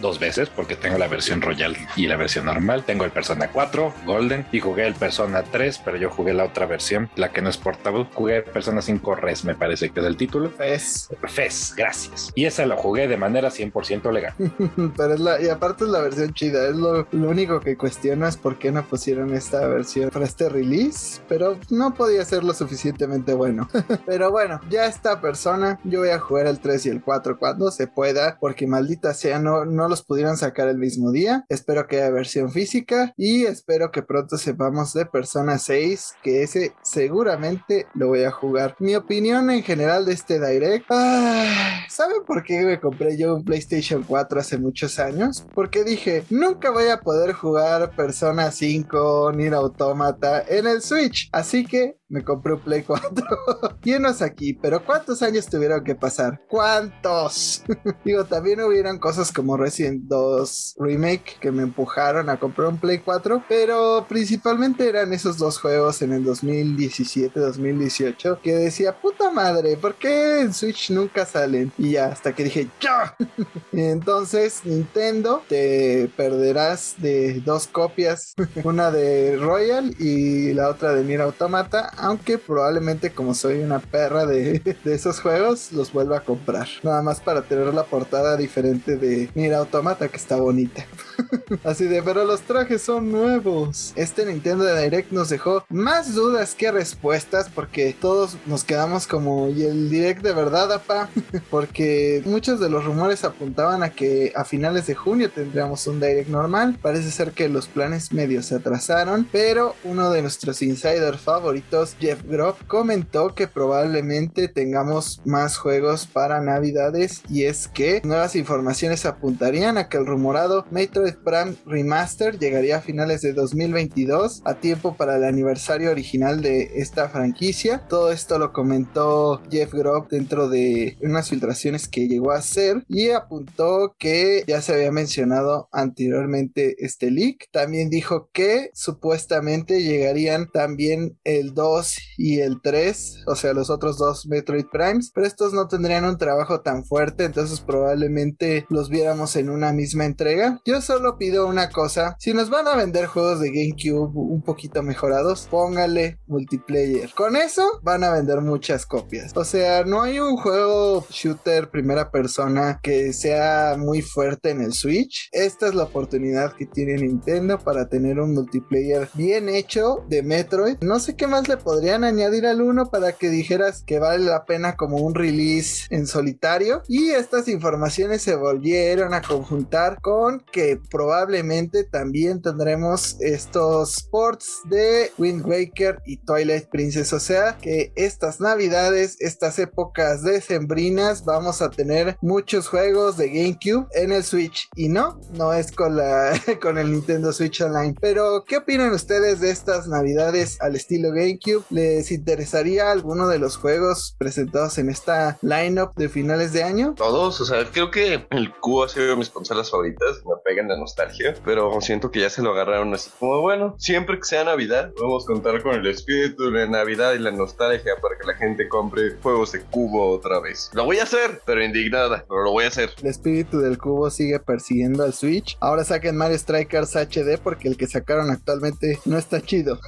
dos veces porque tengo la versión Royal y la versión normal. Tengo el Persona 4 Golden y jugué el Persona 3, pero yo jugué la otra versión, la que no es portable. Jugué Persona 5 Res, me parece que es el título. Fes. Fes, gracias. Y esa la jugué de manera 100% legal. pero es la, y aparte es la versión chida. Es lo, lo único que cuestionas por qué no pusieron esta versión para este release, pero no podía ser lo suficientemente bueno. pero bueno, ya esta persona, yo voy a jugar el 3 y el 4 cuando se pueda, porque maldita sea, no, no los pudieron sacar el mismo día. Espero que haya versión física y espero que pronto sepamos de Persona 6, que ese seguramente lo voy a jugar. Mi opinión en general de este Direct, ah, ¿saben por qué me compré un PlayStation 4 hace muchos años? Porque dije, nunca voy a poder jugar Persona 5, ni Automata en el Switch, así que me compré un Play 4. Llenos aquí, pero ¿cuántos años tuvieron que pasar? ¿Cuántos? Digo, también hubieron cosas como Resident 2 Remake que me empujaron a comprar un Play 4, pero principalmente eran esos dos juegos en el 2017-2018 que decía, puta madre, ¿por qué en Switch nunca salen? Y ya, hasta que dije, ¡ya! Entonces, Nintendo, te perderás de dos copias, una de Royal y la otra de Nier Automata aunque probablemente como soy una perra de, esos juegos, los vuelva a comprar. Nada más para tener la portada diferente de Mira Automata, que está bonita. Así de, pero los trajes son nuevos. Este Nintendo Direct nos dejó más dudas que respuestas porque todos nos quedamos como, ¿y el Direct de verdad, apa? porque muchos de los rumores apuntaban a que a finales de junio tendríamos un Direct normal. Parece ser que los planes medio se atrasaron, pero uno de nuestros insiders favoritos Jeff Groff comentó que probablemente tengamos más juegos para navidades y es que nuevas informaciones apuntarían a que el rumorado Metroid Prime Remaster llegaría a finales de 2022 a tiempo para el aniversario original de esta franquicia. Todo esto lo comentó Jeff Groff dentro de unas filtraciones que llegó a hacer y apuntó que ya se había mencionado anteriormente este leak. También dijo que supuestamente llegarían también el 2 y el 3, o sea, los otros dos Metroid Primes, pero estos no tendrían un trabajo tan fuerte, entonces probablemente los viéramos en una misma entrega. Yo solo pido una cosa, si nos van a vender juegos de GameCube un poquito mejorados, póngale multiplayer. Con eso van a vender muchas copias. O sea, no hay un juego shooter primera persona que sea muy fuerte en el Switch. Esta es la oportunidad que tiene Nintendo para tener un multiplayer bien hecho de Metroid. No sé qué más le podrían añadir al 1 para que dijeras que vale la pena como un release en solitario. Y estas informaciones se volvieron a conjuntar con que probablemente también tendremos estos ports de Wind Waker y Twilight Princess. O sea que estas navidades, estas épocas decembrinas, vamos a tener muchos juegos de GameCube en el Switch. Y no, no es con, la, con el Nintendo Switch Online. Pero, ¿qué opinan ustedes de estas navidades al estilo GameCube? ¿les interesaría alguno de los juegos presentados en esta lineup de finales de año? Todos, o sea, creo que el Q ha sido mis consolas favoritas, me pegan la nostalgia, pero siento que ya se lo agarraron así como, bueno, siempre que sea Navidad, vamos a contar con el espíritu de Navidad y la nostalgia para que la gente compre juegos de cubo otra vez. Lo voy a hacer, pero indignada, pero lo voy a hacer. El espíritu del cubo sigue persiguiendo al Switch. Ahora saquen Mario Strikers HD porque el que sacaron actualmente no está chido.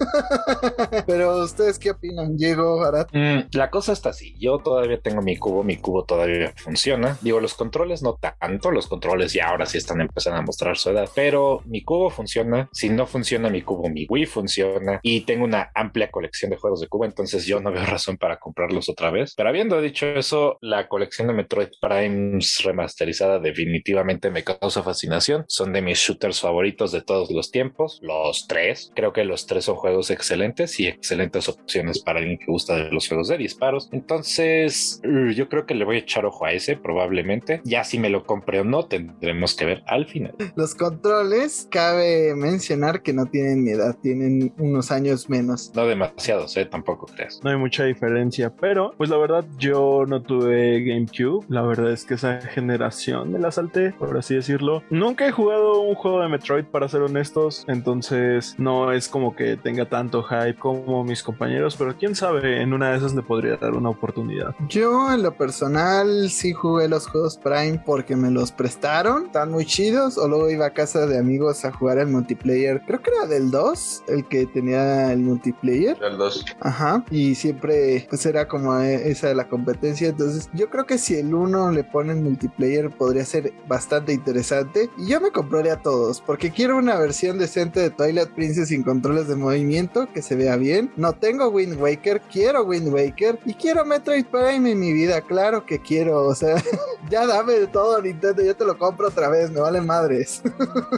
pero ¿Ustedes qué opinan, Diego, Arat? Mm, la cosa está así. Yo todavía tengo mi cubo, mi cubo todavía funciona. Digo, los controles no tanto, los controles ya ahora sí están empezando a mostrar su edad, pero mi cubo funciona. Si no funciona mi cubo, mi Wii funciona y tengo una amplia colección de juegos de cubo, entonces yo no veo razón para comprarlos otra vez. Pero habiendo dicho eso, la colección de Metroid Primes remasterizada definitivamente me causa fascinación. Son de mis shooters favoritos de todos los tiempos, los tres. Creo que los tres son juegos excelentes y excelentes opciones para alguien que gusta de los juegos de disparos. Entonces, uh, yo creo que le voy a echar ojo a ese probablemente. Ya si me lo compré o no, tendremos que ver al final. Los controles, cabe mencionar que no tienen mi edad, tienen unos años menos. No demasiados, ¿eh? Tampoco creas. No hay mucha diferencia, pero pues la verdad yo no tuve GameCube. La verdad es que esa generación me la salté, por así decirlo. Nunca he jugado un juego de Metroid, para ser honestos. Entonces no es como que tenga tanto hype como mis compañeros, pero quién sabe, en una de esas le podría dar una oportunidad. Yo en lo personal sí jugué los juegos Prime porque me los prestaron, están muy chidos, o luego iba a casa de amigos a jugar el multiplayer, creo que era del 2, el que tenía el multiplayer. Del 2. Ajá, y siempre pues era como eh, esa de la competencia, entonces yo creo que si el 1 le ponen multiplayer podría ser bastante interesante y yo me compraría todos porque quiero una versión decente de Twilight Princess sin controles de movimiento que se vea bien. No tengo Wind Waker, quiero Wind Waker y quiero Metroid Prime en mi vida, claro que quiero, o sea, ya dame de todo Nintendo, yo te lo compro otra vez, me valen madres.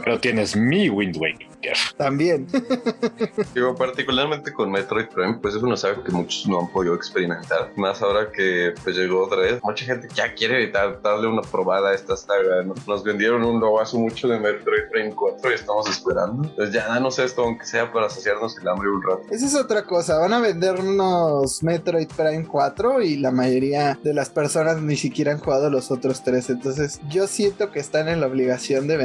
Pero tienes mi Wind Waker. También. Digo, particularmente con Metroid Prime, pues es una saga que muchos no han podido experimentar. Más ahora que pues llegó Dread, mucha gente ya quiere dar- darle una probada a esta saga. ¿no? Nos vendieron un hace mucho de Metroid Prime 4 y estamos esperando. Entonces ya danos esto, aunque sea para saciarnos el hambre un rato. Esa es otra cosa, van a vender unos Metroid Prime 4 y la mayoría de las personas ni siquiera han jugado los otros tres, entonces yo siento que están en la obligación de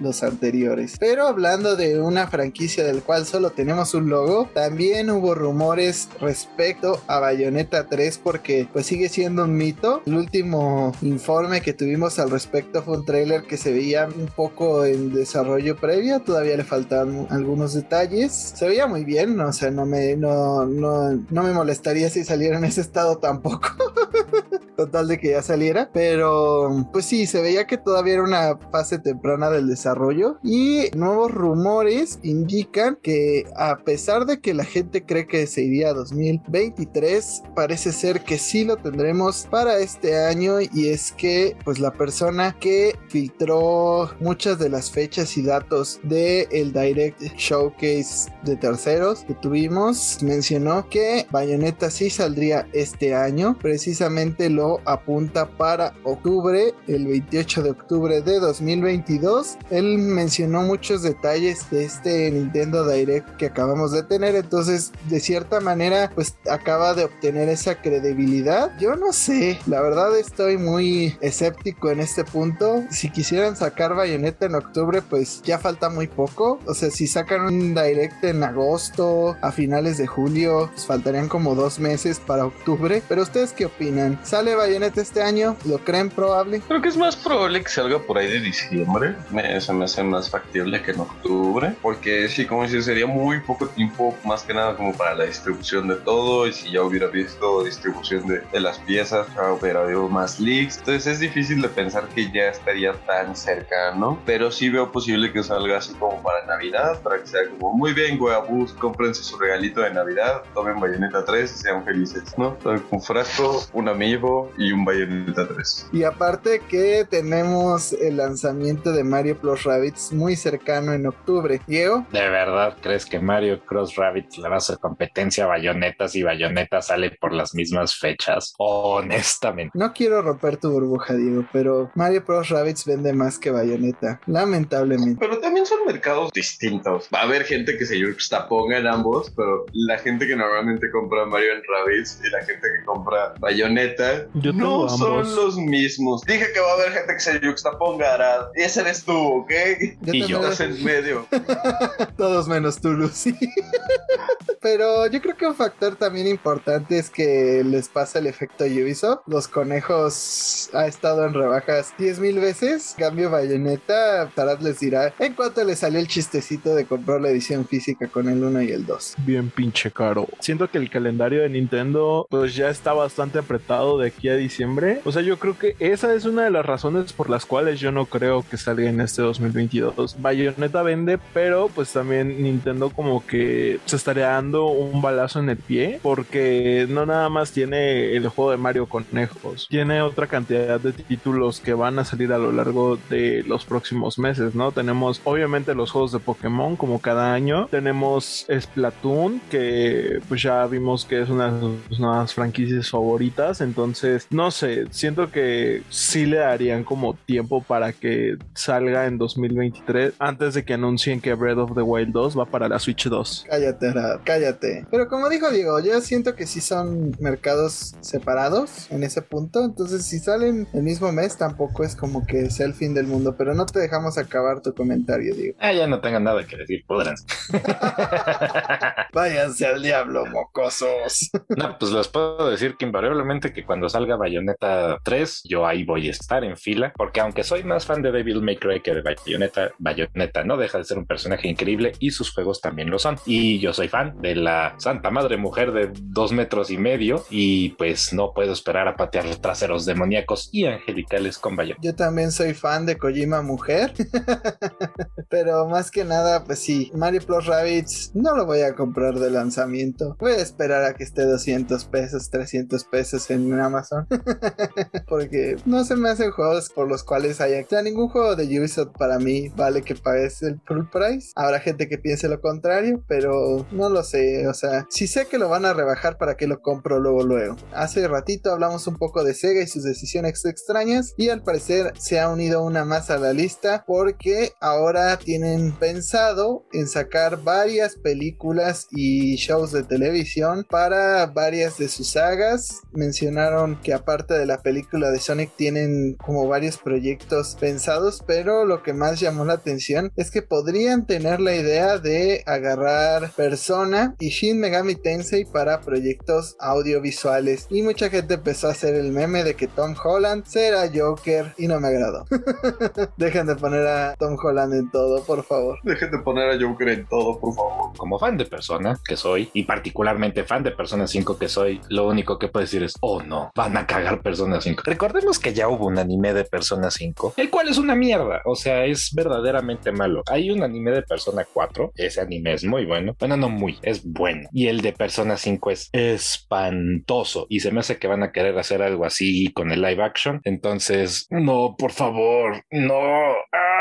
los anteriores. Pero hablando de una franquicia del cual solo tenemos un logo, también hubo rumores respecto a Bayonetta 3 porque pues sigue siendo un mito. El último informe que tuvimos al respecto fue un trailer que se veía un poco en desarrollo previo, todavía le faltaban algunos detalles. Se veía muy bien, o sea, no me, no, no, no me molestaría si saliera en ese estado tampoco. Total de que ya saliera, pero pues sí, se veía que todavía era una fase temprana del desarrollo y nuevos rumores indican que a pesar de que la gente cree que se iría a 2023, parece ser que sí lo tendremos para este año y es que pues la persona que filtró muchas de las fechas y datos de el Direct Showcase de terceros que tuvimos mencionó que Bayonetta sí saldría este año, precisamente lo apunta para octubre, el 28 de octubre de 2022. Él mencionó muchos detalles de este Nintendo Direct que acabamos de tener, entonces de cierta manera pues acaba de obtener esa credibilidad. Yo no sé, la verdad estoy muy escéptico en este punto. Si quisieran sacar Bayonetta en octubre, pues ya falta muy poco. O sea, si sacan un Direct en agosto, a finales de julio, pues faltarían como dos meses para octubre. Pero ustedes qué opinan? ¿Sale Bayonetta este año? ¿Lo creen probable? Creo que es más probable que salga por ahí de diciembre. Me, se me hace más factible que en octubre. Porque sí, como decir, sería muy poco tiempo, más que nada como para la distribución de todo. Y si ya hubiera visto distribución de, de las piezas, ya hubiera habido más leaks. Entonces es difícil de pensar que ya estaría tan cercano. Pero sí veo posible que salga así como para Navidad. Para que sea como muy bien, Goeabus, cómprense su regalito de Navidad. Tomen Bayonetta 3 y sean felices, ¿no? Un frasco, un y un Bayonetta 3. Y aparte que tenemos el lanzamiento de Mario Plus Rabbids muy cercano en octubre. Diego, ¿De verdad crees que Mario Cross Rabbit le va a hacer competencia a Bayonetas y Bayonetta sale por las mismas fechas? Honestamente. no quiero romper tu burbuja, Diego, pero Mario Plus Rabbids vende más que Bayonetta, lamentablemente. Pero también son mercados distintos. Va a haber gente que se juxtaponga en ambos, pero la gente que normalmente compra Mario en Rabbids y la gente que compra Bayonetta Yo no son los mismos. Dije que va a haber gente que se juxtaponga, Arad. Y ese eres tú, ¿ok? Yo Y yo. Estás en medio. Todos menos tú, Lucy. Pero yo creo que un factor también importante es que les pasa el efecto Ubisoft. Los conejos ha estado en rebajas 10 mil veces. Cambio Bayonetta, Tarad les dirá en cuanto le salió el chistecito de comprar la edición física con el 1 y el 2. Bien pinche caro. Siento que el calendario de Nintendo pues ya está bastante apretado de aquí a diciembre. O sea, yo creo que esa es una de las razones por las cuales yo no creo que salga en este 2022. Bayonetta vende, pero pues también Nintendo como que se estaría un balazo en el pie porque no nada más tiene el juego de Mario Conejos, tiene otra cantidad de títulos que van a salir a lo largo de los próximos meses, ¿no? Tenemos obviamente los juegos de Pokémon como cada año, tenemos Splatoon que pues ya vimos que es una de sus nuevas franquicias favoritas, entonces no sé, siento que sí le darían como tiempo para que salga en 2023 antes de que anuncien que Breath of the Wild 2 va para la Switch 2. Cállate, cállate. Pero como dijo Diego, yo siento que sí son mercados separados en ese punto. Entonces, si salen el mismo mes, tampoco es como que sea el fin del mundo. Pero no te dejamos acabar tu comentario, Diego. Ah, ya no tengan nada que decir, podrán. Váyanse al diablo, mocosos. no, pues les puedo decir que invariablemente que cuando salga Bayonetta 3, yo ahí voy a estar en fila. Porque aunque soy más fan de Devil May Cry que de Bayonetta, Bayonetta no deja de ser un personaje increíble y sus juegos también lo son. Y yo soy fan de la Santa Madre Mujer de dos metros y medio y pues no puedo esperar a patear traseros demoníacos y angelicales con Bayonetta. Yo también soy fan de Kojima Mujer, pero más que nada, pues sí, Mario Plus Rabbits no lo voy a comprar de lanzamiento. Voy a esperar a que esté 200 pesos, 300 pesos en Amazon, porque no se me hacen juegos por los cuales haya. O ningún juego de Ubisoft para mí vale que pagues el full price. Habrá gente que piense lo contrario, pero no lo sé. O sea, si sé que lo van a rebajar, ¿para que lo compro luego, luego? Hace ratito hablamos un poco de Sega y sus decisiones extrañas, y al parecer se ha unido una más a la lista porque ahora tienen pensado en sacar varias películas y shows de televisión para varias de sus sagas. Mencionaron que aparte de la película de Sonic tienen como varios proyectos pensados, pero lo que más llamó la atención es que podrían tener la idea de agarrar Y Shin Megami Tensei para proyectos audiovisuales. Y mucha gente empezó a hacer el meme de que Tom Holland será Joker y no me agradó. Dejen de poner a Tom Holland en todo, por favor. Dejen de poner a Joker en todo, por favor. Como fan de Persona que soy, y particularmente fan de Persona 5 que soy, lo único que puedo decir es, oh no, van a cagar Persona 5. Recordemos que ya hubo un anime de Persona 5, el cual es una mierda, o sea, es verdaderamente malo. Hay un anime de Persona 4, ese anime es muy bueno, bueno, no muy, es bueno. Y el de Persona 5 es espantoso, y se me hace que van a querer hacer algo así con el live action. Entonces, no, por favor, no. ¡Ah!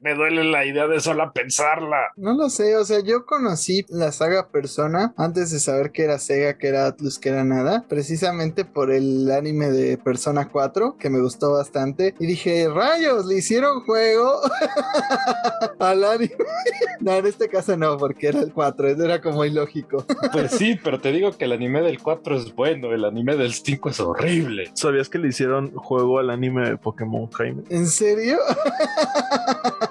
Me duele la idea de sola pensarla. No lo sé, o sea, yo conocí la saga Persona antes de saber que era Sega, que era Atlus, que era nada, precisamente por el anime de Persona 4, que me gustó bastante, y dije, rayos, le hicieron juego al anime. no, en este caso no, porque era el 4, eso era como ilógico. pues sí, pero te digo que el anime del 4 es bueno, el anime del 5 es horrible. ¿Sabías que le hicieron juego al anime de Pokémon Jaime? ¿En serio?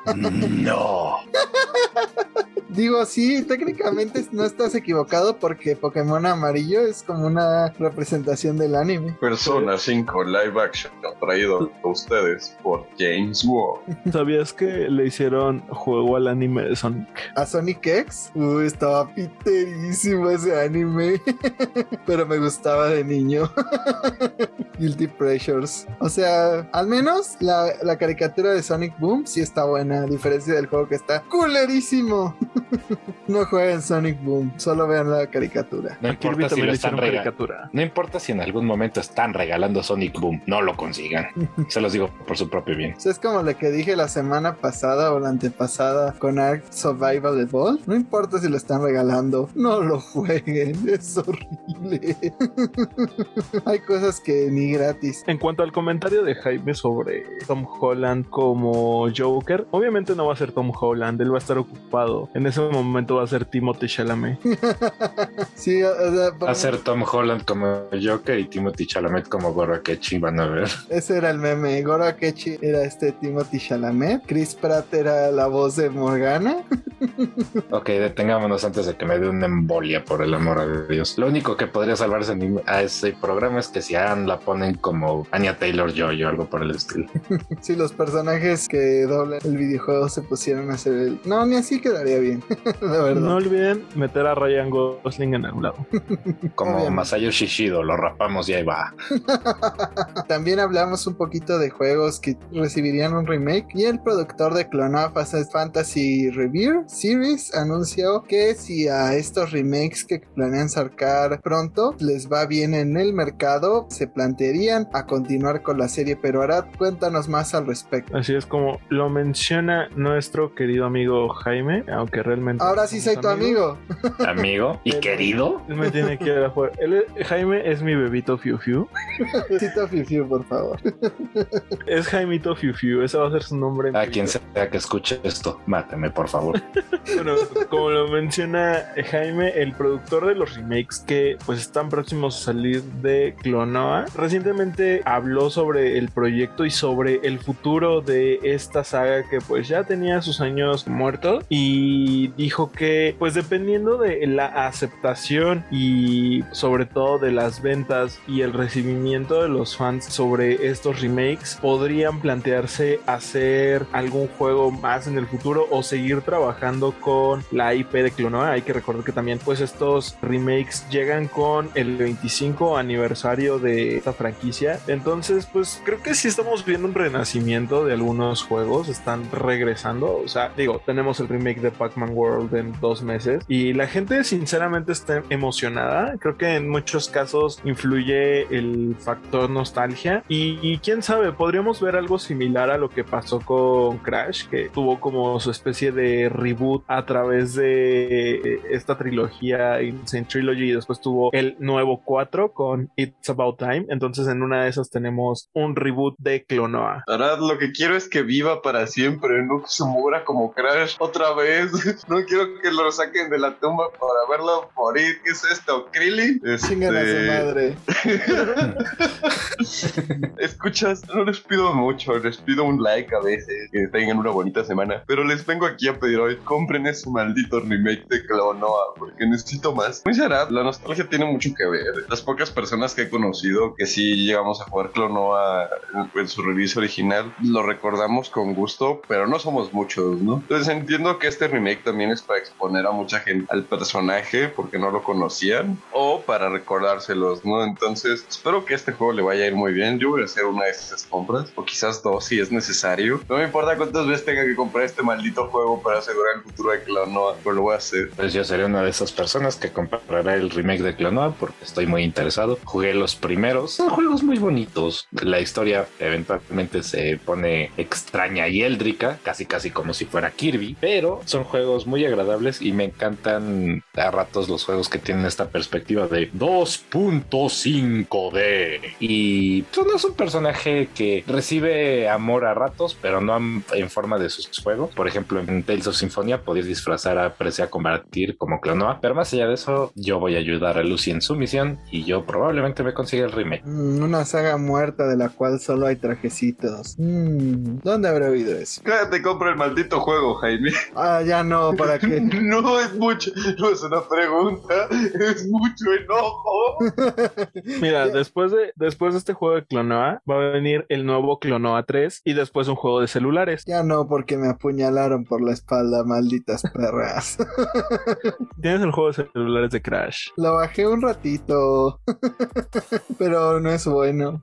No. Digo, sí, técnicamente no estás equivocado porque Pokémon Amarillo es como una representación del anime. Persona 5 live action traído a ustedes por James Ward. ¿Sabías que le hicieron juego al anime de Sonic? ¿A Sonic X? Uy, estaba piterísimo ese anime. Pero me gustaba de niño. Guilty Pressures. O sea, al menos la, la caricatura de Sonic Boom sí está buena, a diferencia del juego que está culerísimo. no jueguen Sonic Boom, solo vean la caricatura. No importa, si lo están caricatura. no importa si en algún momento están regalando Sonic Boom, no lo consigan. Se los digo por su propio bien. Es como lo que dije la semana pasada o la antepasada con Ark Survival Evolved. No importa si lo están regalando, no lo jueguen, es horrible. Hay cosas que ni gratis. En cuanto al comentario de Jaime sobre Tom Holland como Joker, obviamente no va a ser Tom Holland, él va a estar ocupado. En ese momento va a ser Timothy Chalamet. sí, o sea, va a ser Tom Holland como Joker y Timothy Chalamet como Goro Akechi, van a ver. Ese era el meme. Goro Akechi era este Timothy Chalamet. Chris Pratt era la voz de Morgana. ok, detengámonos antes de que me dé una embolia, por el amor de Dios. Lo único que podría salvarse a ese programa es que si Anne la ponen como Anya Taylor Joy o algo por el estilo. si los personajes que doblan el videojuego se pusieron a hacer el. No, ni así quedaría bien. la verdad. No olviden meter a Ryan Gosling en algún lado. como Masayo Shishido, lo rapamos y ahí va. También hablamos un poquito de juegos que recibirían un remake. Y el productor de Clone of Fantasy Revere Series anunció que si a estos remakes que planean sacar pronto les va bien en el mercado, se plantearían a continuar con la serie. Pero Arad, cuéntanos más al respecto. Así es como lo menciona nuestro querido amigo Jaime, aunque realmente. Ahora sí soy tu amigo. Amigo y querido. Él me tiene que ir a jugar. Él es- Jaime es mi bebito Fiu Fiu. Cita Fiu, por favor. Es Jaimito Fiu Fiu. Ese va a ser su nombre. A quien sea que escuche esto, máteme, por favor. Bueno, como lo menciona Jaime, el productor de los remakes que pues están próximos a salir de Clonoa, recientemente habló sobre el proyecto y sobre el futuro de esta saga que pues ya tenía sus años muertos y dijo que pues dependiendo de la aceptación y sobre todo de las ventas y el recibimiento de los fans sobre estos remakes podrían plantearse hacer algún juego más en el futuro o seguir trabajando con la IP de Clonoa. Hay que recordar que también pues estos remakes llegan con el 25 aniversario de esta franquicia. Entonces pues creo que sí estamos viendo un renacimiento de algunos juegos. Están regresando. O sea, digo, tenemos el remake de Pac-Man World en dos meses y la gente sinceramente está emocionada. Creo que en muchos casos influye el factor nostalgia y, quién sabe, podríamos ver algo similar a lo que pasó con Crash, que tuvo como su especie de reboot a través de eh, esta trilogía Insane Trilogy y después tuvo el nuevo 4 con It's About Time. Entonces en una de esas tenemos un reboot de Clonoa. Ahora lo que quiero es que viva para siempre, no que se muera como Crash otra vez. No quiero que lo saquen de la tumba para verlo morir. ¿Qué es esto? ¿Krillin? Este, madre. Escuchas, no les pido mucho, les pido un like a veces, que tengan una bonita semana. Pero les vengo aquí a pedir hoy, compren ese maldito remake de Clonoa, porque necesito más. Muy será, la nostalgia tiene mucho que ver. Las pocas personas que he conocido que sí llegamos a jugar Clonoa en, en su release original, lo recordamos con gusto, pero no somos muchos, ¿no? Entonces entiendo que este remake también es para exponer a mucha gente al personaje porque no lo conocían o para recordárselos, ¿no? Entonces espero que este juego le vaya a ir muy bien. Yo voy a hacer una de esas compras o quizás dos si es necesario. No me importa cuántas veces tenga que comprar este maldito juego para asegurar el futuro de Clonoa, pero lo voy a hacer. Pues yo seré una de esas personas que comprará el remake de Clonoa porque estoy muy interesado. Jugué los primeros. Son juegos muy bonitos. La historia eventualmente se pone extraña y éldrica, casi casi como si fuera Kirby, pero son juegos muy agradables y me encantan a ratos los juegos que tienen esta perspectiva de 2.5D. Y pues, no es un personaje que recibe amor a ratos, pero no en forma de sus juegos. Por ejemplo, en Tales of Symphonia podías disfrazar a Precia combatir como Clonoa, pero más allá de eso, yo voy a ayudar a Lucy en su misión y yo probablemente me consiga el remake. Mm, una saga muerta de la cual solo hay trajecitos. Mm, ¿Dónde habré oído eso? Cállate, compra el maldito juego, Jaime. Ah, ya no, ¿para qué? No es mucho, no es una pregunta, es mucho enojo. Mira, después de, después de este juego de Clonoa, va a venir el nuevo Clonoa 3 y después un juego de celulares. Ya no, porque me apuñalaron por la espalda, malditas perras. Tienes el juego de celulares de Crash. Lo bajé un ratito, pero no es bueno.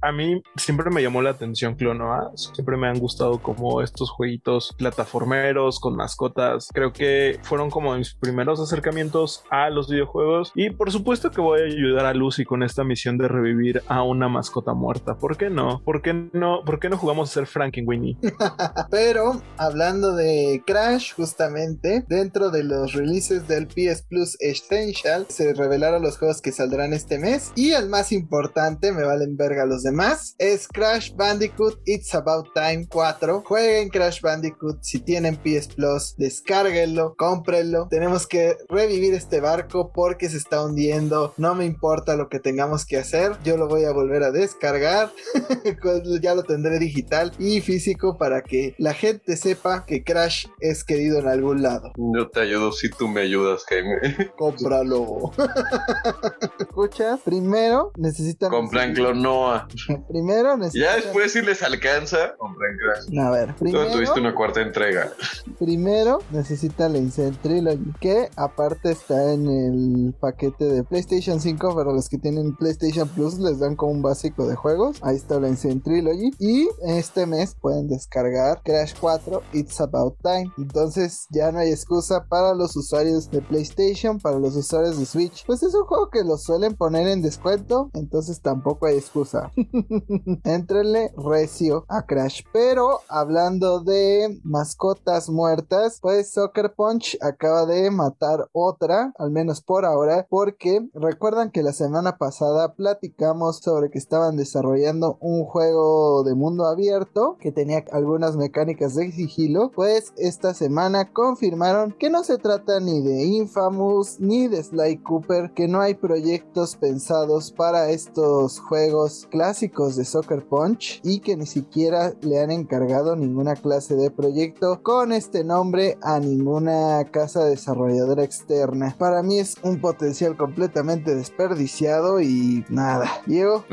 A mí siempre me llamó la atención Clonoa. Siempre me han gustado como estos jueguitos plataformeros con mascotas. Creo que fueron como mis primeros acercamientos a los videojuegos. Y por supuesto que voy a ayudar a Lucy con esta misión de revivir a una mascota muerta. ¿Por qué no? ¿Por qué no? ¿Por qué no jugamos a ser Frankenweenie? Pero hablando de Crash, justamente dentro de los releases del PS Plus Essential se revelaron los juegos que saldrán este mes. Y el más importante, me valen verga los demás, es Crash Bandicoot It's About Time 4. Jueguen Crash Bandicoot si tienen PS Plus, descárguenlo, cómprenlo. Tenemos que revivir este barco porque se está hundiendo. No me importa lo que tengamos que hacer, yo lo voy a volver a descargar. ya lo tendré digital y físico para que la gente sepa que Crash es querido en algún lado. Yo te ayudo si tú me ayudas, Jaime. Cómpralo. ¿Escuchas? Primero necesitan. Compran Clonoa. Primero Ya necesitan. después, si les alcanza, compran Crash. A ver, Tú primero, tuviste una cuarta entrega. Primero necesita la Insane Trilogy, que aparte está en el paquete de PlayStation 5, pero los que tienen PlayStation Plus les dan como un básico de juegos. Ahí está la Insane Trilogy. Y este mes pueden descargar Crash 4 It's About Time. Entonces ya no hay excusa para los usuarios de PlayStation, para los usuarios de Switch. Pues es un juego que lo suelen poner en descuento, entonces tampoco hay excusa. Entrenle recio a Crash. Pero hablando de mascotas muertas, pues Soccer Punch acaba de matar otra, al menos por ahora, porque recuerdan que la semana pasada platicamos sobre que estaban desarrollando un juego de mundo abierto que tenía algunas mecánicas de sigilo, pues esta semana confirmaron que no se trata ni de Infamous ni de Sly Cooper, que no hay proyectos pensados para estos juegos clásicos de Soccer Punch y que ni siquiera le han encargado ninguna clase de proyecto con este nombre a ninguna casa desarrolladora externa. Para mí es un potencial completamente desperdiciado y nada. Diego.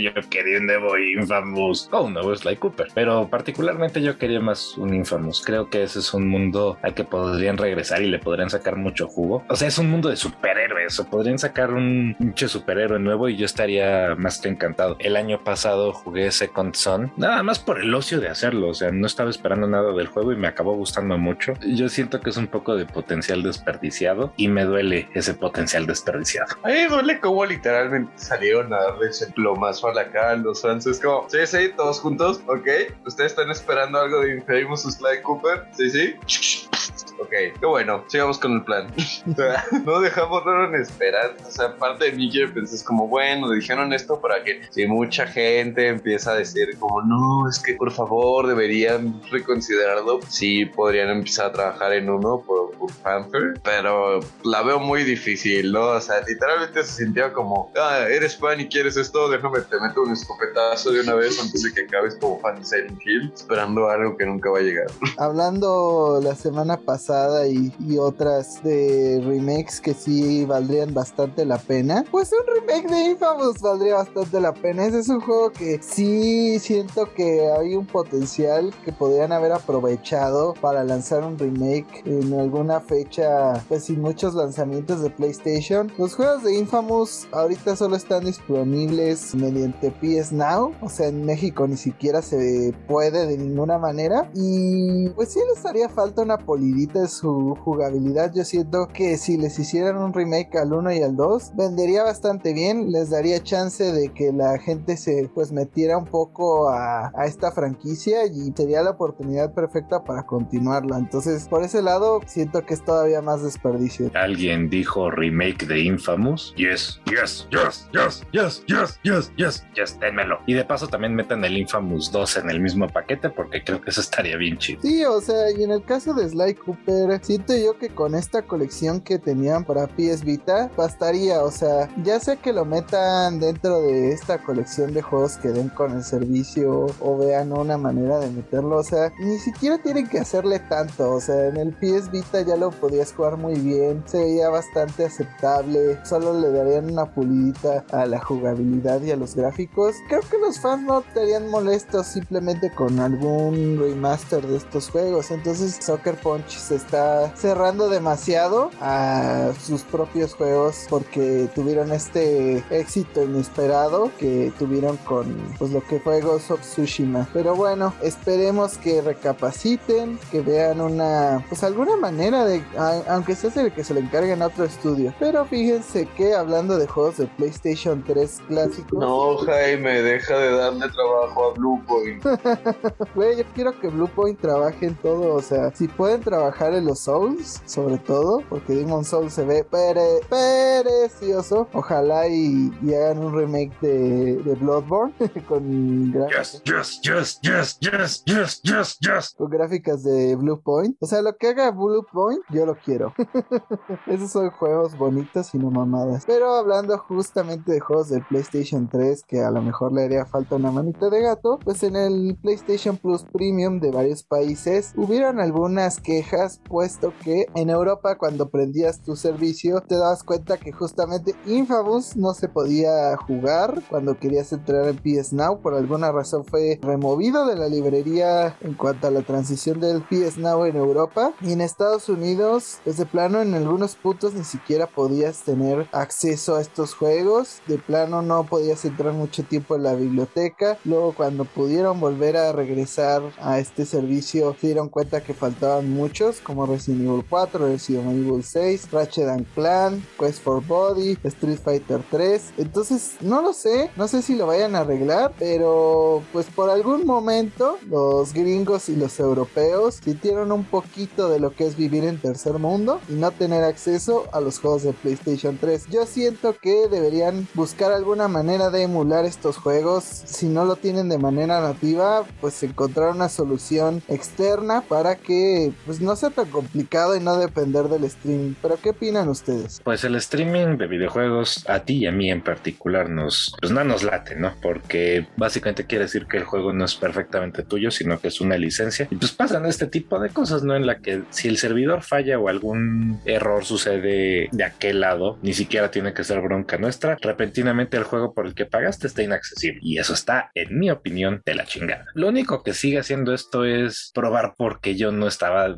yo quería un nuevo Infamous o un nuevo Sly Cooper, pero particularmente yo quería más un Infamous. Creo que ese es un mundo al que podrían regresar y le podrían sacar mucho jugo. O sea, es un mundo de superhéroes o podrían sacar un superhéroe nuevo y yo estaría más que encantado. El año pasado jugué Second Son, nada más por el ocio de hacerlo. O sea, no estaba esperando nada del juego y me acabó gustando mucho. Yo siento que es un poco de potencial desperdiciado y me duele ese potencial desperdiciado. A mí duele como literalmente salieron a darles el plomazo a la cara los fans. Es como, sí, sí, todos juntos, ok. Ustedes están esperando algo de Infamous Sly Cooper, sí, sí. Ok, qué bueno, sigamos con el plan. no dejamos nada en esperar. O sea, parte de mí quiere pensar, es como, bueno, dijeron esto para que si mucha gente empieza a decir como, no, es que por favor deberían reconsiderarlo, sí podrían empezar a trabajar en uno por, por Panther, pero la veo muy difícil, ¿no? O sea, literalmente se sintió como, ah, eres fan y quieres esto, déjame te meto un escopetazo de una vez antes de que acabes como fan de Silent Hill, esperando algo que nunca va a llegar. Hablando la semana pasada, y, otras de remakes que sí valdrían bastante la pena. Pues un remake de Infamous valdría bastante la pena. Ese es un juego que sí siento que hay un potencial que podrían haber aprovechado para lanzar un remake en alguna fecha, pues sin muchos lanzamientos de PlayStation. Los juegos de Infamous ahorita solo están disponibles mediante PS Now, o sea, en México ni siquiera se puede de ninguna manera. Y pues sí les haría falta una polidita su jugabilidad. Yo siento que si les hicieran un remake al 1 y al 2, vendería bastante bien. Les daría chance de que la gente se pues metiera un poco a, a esta franquicia y sería la oportunidad perfecta para continuarla. Entonces, por ese lado, siento que es todavía más desperdicio. ¿Alguien dijo remake de Infamous? Yes, yes, yes, yes, yes, yes, yes, yes, yes. Y de paso también metan el Infamous 2 en el mismo paquete porque creo que eso estaría bien chido. Sí, o sea, y en el caso de Sly Cooper, siento yo que con esta colección que tenían para PS Vita bastaría, o sea, ya sea que lo metan dentro de esta colección de juegos que den con el servicio o vean una manera de meterlo, o sea, ni siquiera tienen que hacerle tanto, o sea, en el PS Vita ya lo podías jugar muy bien, se veía bastante aceptable, solo le darían una pulidita a la jugabilidad y a los gráficos. Creo que los fans no estarían molestos simplemente con algún remaster de estos juegos, entonces Soccer Punch se está cerrando demasiado a sus propios juegos porque tuvieron este éxito inesperado que tuvieron con pues lo que fue Ghost of Tsushima. Pero bueno, esperemos que recapaciten, que vean una pues alguna manera de aunque sea el que se le encarguen a otro estudio. Pero fíjense que hablando de juegos de PlayStation 3 clásicos. No, Jaime, deja de darle trabajo a Bluepoint. Güey, yo quiero que Bluepoint trabaje en todo, o sea, si pueden trabajar en los Souls, sobre todo, porque Demon Souls se ve pere precioso. Ojalá y, hagan un remake de, de Bloodborne con gráficas. Yes, yes, yes, yes, yes, yes, yes, Con gráficas de Blue Point. O sea, lo que haga Blue Point, yo lo quiero. Esos son juegos bonitos y no mamadas. Pero hablando justamente de juegos de PlayStation 3, que a lo mejor le haría falta una manita de gato, pues en el PlayStation Plus Premium de varios países hubieron algunas quejas puesto que en Europa cuando prendías tu servicio te dabas cuenta que justamente Infamous no se podía jugar cuando querías entrar en PS Now por alguna razón fue removido de la librería en cuanto a la transición del PS Now en Europa y en Estados Unidos, pues de plano en algunos puntos ni siquiera podías tener acceso a estos juegos. De plano no podías entrar mucho tiempo en la biblioteca. Luego cuando pudieron volver a regresar a este servicio se dieron cuenta que faltaban muchos como Resident Evil 4, Resident Evil 6, Ratchet and Clan, Quest for Body, Street Fighter 3. Entonces no lo sé, no sé si lo vayan a arreglar, pero pues por algún momento los gringos y los europeos sintieron un poquito de lo que es vivir en tercer mundo y no tener acceso a los juegos de PlayStation 3. Yo siento que deberían buscar alguna manera de emular estos juegos. Si no lo tienen de manera nativa, pues encontrar una solución externa para que pues no sea tan complicado y no depender del streaming. Pero ¿qué opinan ustedes? Pues el streaming de videojuegos a ti y a mí en particular nos pues no nos late, ¿no? Porque básicamente quiere decir que el juego no es perfectamente tuyo, sino que es una licencia. Y pues pasan este tipo de cosas, ¿no? En la que si el servidor falla o algún error sucede de aquel lado, ni siquiera tiene que ser bronca nuestra, repentinamente el juego por el que pagaste está inaccesible. Y eso está, en mi opinión, de la chingada. Lo único que sigue haciendo esto es probar porque yo no estaba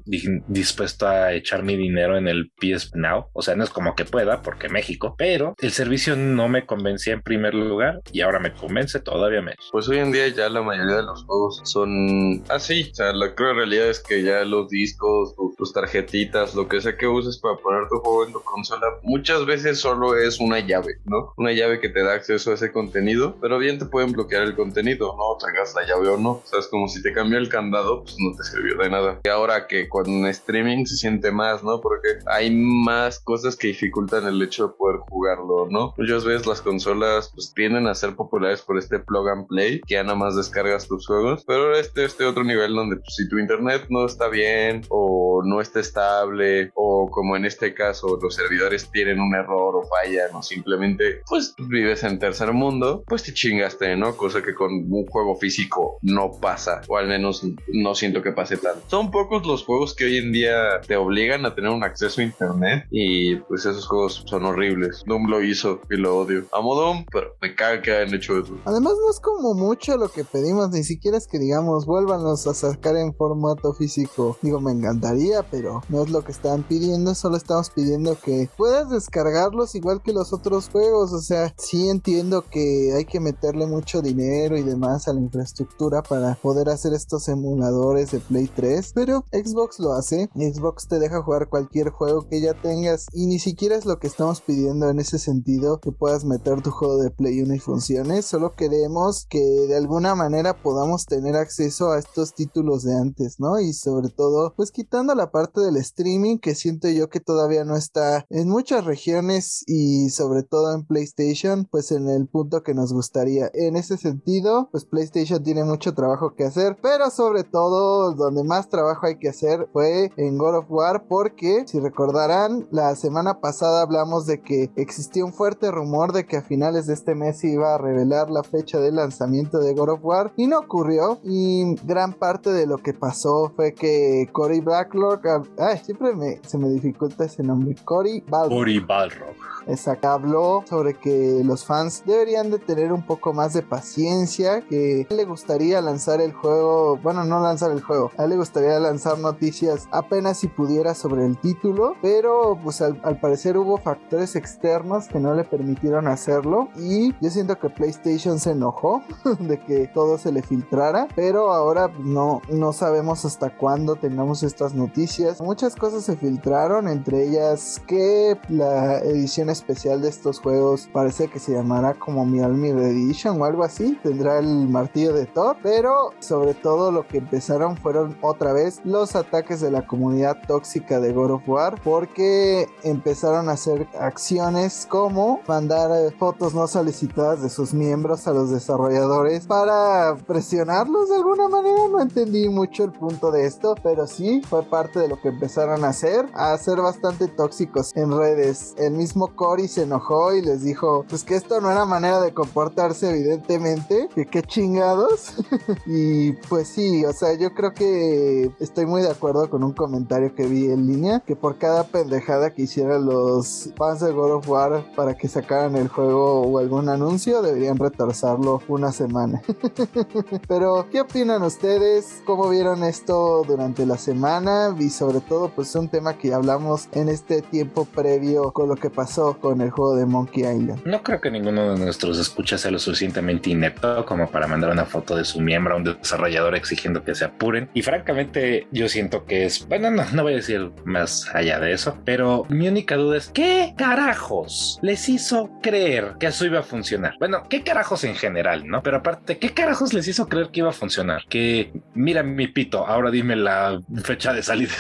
dispuesto a echar mi dinero en el PS Now. O sea, no es como que pueda, porque México, pero el servicio no me convencía en primer lugar y ahora me convence todavía menos. Pues hoy en día ya la mayoría de los juegos son así. O sea, la cruel realidad es que ya los discos, tus tarjetitas, lo que sea que uses para poner tu juego en tu consola, muchas veces solo es una llave, ¿no? Una llave que te da acceso a ese contenido, pero bien te pueden bloquear el contenido, ¿no? Traigas la llave o no. O sea, es como si te cambió el candado, pues no te sirvió de nada. Y ahora que con streaming se siente más, ¿no? Porque hay más cosas que dificultan el hecho de poder jugarlo, ¿no? Muchas veces las consolas pues tienden a ser populares por este plug and play, que ya nada más descargas tus juegos, pero este, este otro nivel donde pues, si tu internet no está bien o no está estable o como en este caso los servidores tienen un error o fallan o simplemente pues vives en tercer mundo, pues te chingaste, ¿no? Cosa que con un juego físico no pasa o al menos no siento que pase tanto. Son pocos los juegos que hoy día te obligan a tener un acceso a internet y pues esos juegos son horribles. Doom lo hizo y lo odio. Amo Doom, pero me caga que hayan hecho eso. Además no es como mucho lo que pedimos, ni siquiera es que digamos vuélvanos a sacar en formato físico. Digo, me encantaría, pero no es lo que están pidiendo, solo estamos pidiendo que puedas descargarlos igual que los otros juegos. O sea, sí entiendo que hay que meterle mucho dinero y demás a la infraestructura para poder hacer estos emuladores de Play 3, pero Xbox lo hace. Xbox te deja jugar cualquier juego que ya tengas y ni siquiera es lo que estamos pidiendo en ese sentido que puedas meter tu juego de Play 1 y funcione. Solo queremos que de alguna manera podamos tener acceso a estos títulos de antes, ¿no? Y sobre todo, pues quitando la parte del streaming que siento yo que todavía no está en muchas regiones y sobre todo en PlayStation, pues en el punto que nos gustaría. En ese sentido, pues PlayStation tiene mucho trabajo que hacer, pero sobre todo donde más trabajo hay que hacer fue en God of War porque si recordarán, la semana pasada hablamos de que existía un fuerte rumor de que a finales de este mes iba a revelar la fecha de lanzamiento de God of War y no ocurrió y gran parte de lo que pasó fue que Cory Blacklock, ay, siempre me, se me dificulta ese nombre, Cory Balrog. Cory Balrog Exacto. Habló sobre que los fans deberían de tener un poco más de paciencia, que le gustaría lanzar el juego, bueno, no lanzar el juego, a él le gustaría lanzar noticias apenas si pudiera sobre el título, pero pues al, parecer hubo factores externos que no le permitieron hacerlo y yo siento que PlayStation se enojó de que todo se le filtrara, pero ahora no, no sabemos hasta cuándo tengamos estas noticias. Muchas cosas se filtraron, entre ellas que la edición especial de estos juegos parece que se llamará como Mjolnir Edition o algo así. Tendrá el martillo de Thor, pero sobre todo lo que empezaron fueron otra vez los ataques de la comunidad tóxica de God of War porque empezaron a hacer acciones como mandar fotos no solicitadas de sus miembros a los desarrolladores para presionarlos de alguna manera. No entendí mucho el punto de esto, pero sí fue parte de lo que empezaron a hacer, a ser bastante tóxicos en redes. El mismo Cory se enojó y les dijo, pues que esto no era manera de comportarse evidentemente, que qué chingados. y pues sí, o sea, yo creo que estoy muy de acuerdo con un comentario que vi en línea, que por cada pendejada que hicieran los fans de God of War para que sacaran el juego o algún anuncio, deberían retrasarlo una semana. Pero, ¿qué opinan ustedes? ¿Cómo vieron esto durante la semana? Y sobre todo pues un tema que hablamos en este tiempo previo con lo que pasó con el juego de Monkey Island. No creo que ninguno de nuestros escuchas sea lo suficientemente inepto como para mandar una foto de su miembro a un desarrollador exigiendo que se apuren. Y francamente, yo siento que es, bueno, no, no voy a decir más allá de eso, pero mi única duda es, ¿qué carajos les hizo creer que eso iba a funcionar? Bueno, ¿qué carajos en general, no? Pero aparte, ¿qué carajos les hizo creer que iba a funcionar? Que, mira mi pito, ahora dime la fecha de salida.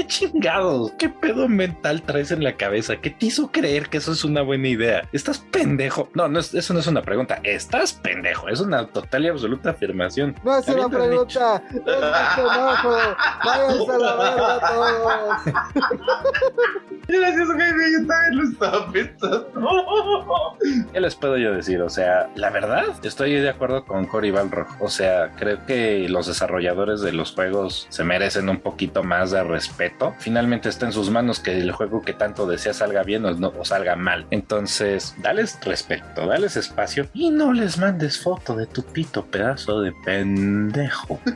¿Qué chingados? ¿Qué pedo mental traes en la cabeza? ¿Qué te hizo creer que eso es una buena idea? ¿Estás pendejo? No, no es, eso no es una pregunta. Estás pendejo. Es una total y absoluta afirmación. No es una pregunta. Es. Váyanse a la verga todos. Gracias, Jaime. Yo también lo estaba pensando. ¿Qué les puedo yo decir? O sea, la verdad, estoy de acuerdo con Cory Balrog. O sea, creo que los desarrolladores de los juegos se merecen un poquito más de respeto. Finalmente está en sus manos que el juego que tanto desea salga bien o, no, o salga mal. Entonces, dales respeto, dales espacio y no les mandes foto de tu pito, pedazo de pendejo.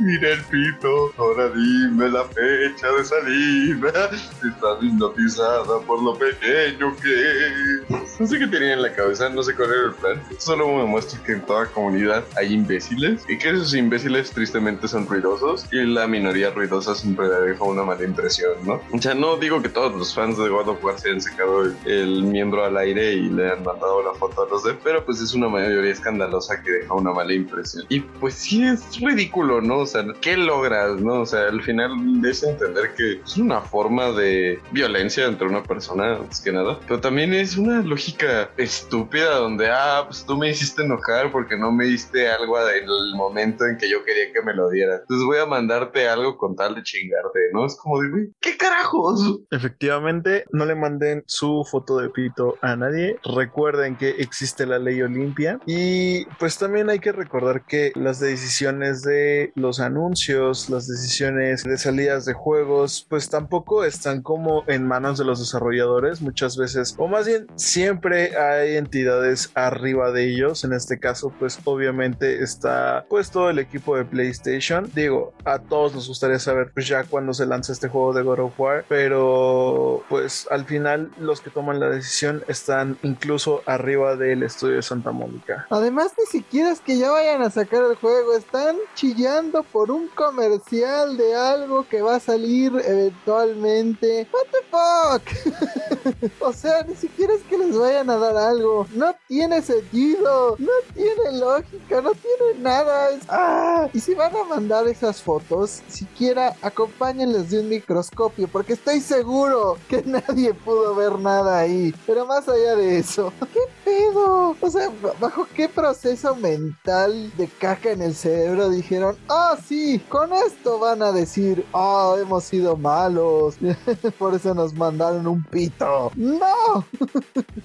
Mira el pito, ahora dime la fecha de salida. Estás hipnotizada por lo pequeño que es. No sé qué tenía en la cabeza, no sé cuál era el plan. Solo me muestra que en toda comunidad hay imbéciles y que esos imbéciles tristemente son ruidosos y la minoría ruidosa siempre deja una mala impresión, ¿no? O sea, no digo que todos los fans de God of War se han secado el, el miembro al aire y le han mandado la foto a los de, pero pues es una mayoría escandalosa que deja una mala impresión. Y pues sí es ridículo, ¿no? O sea, ¿qué logras, no? O sea, al final es entender que es una forma de violencia entre una persona, más que nada, pero también es una lógica estúpida donde, ah, pues tú me hiciste enojar porque no me diste algo en el momento en que yo quería que me lo diera. Entonces voy a mandarte algo con tal de chingarte, ¿no? Es como de, ¿qué carajos? Efectivamente, no le manden su foto de pito a nadie. Recuerden que existe la ley Olimpia y pues también hay que recordar que las decisiones de los anuncios, las decisiones de salidas de juegos, pues tampoco están como en manos de los desarrolladores muchas veces, o más bien siempre hay entidades arriba de ellos. En este caso, pues obviamente está pues todo el equipo de PlayStation. Digo, a todos nos gustaría saber pues ya cuando se lanza este juego de God of War, pero pues al final los que toman la decisión están incluso arriba del estudio de Santa Mónica. Además, ni siquiera es que ya vayan a sacar el juego, están chillando por un comercial de algo que va a salir eventualmente. What the fuck? o sea, ni siquiera es que les vayan a dar algo. No tiene sentido, no tiene lógica, no tiene nada. Ah, y si van a mandar esas fotos, siquiera acompáñenles de un microscopio, porque estoy seguro que nadie pudo ver nada ahí. Pero más allá de eso, ¿qué pedo? O sea, ¿bajo qué proceso mental de caca en el cerebro dijeron, ah, sí, con esto van a decir, ah, hemos sido malos, por eso nos mandaron un pito? ¡No!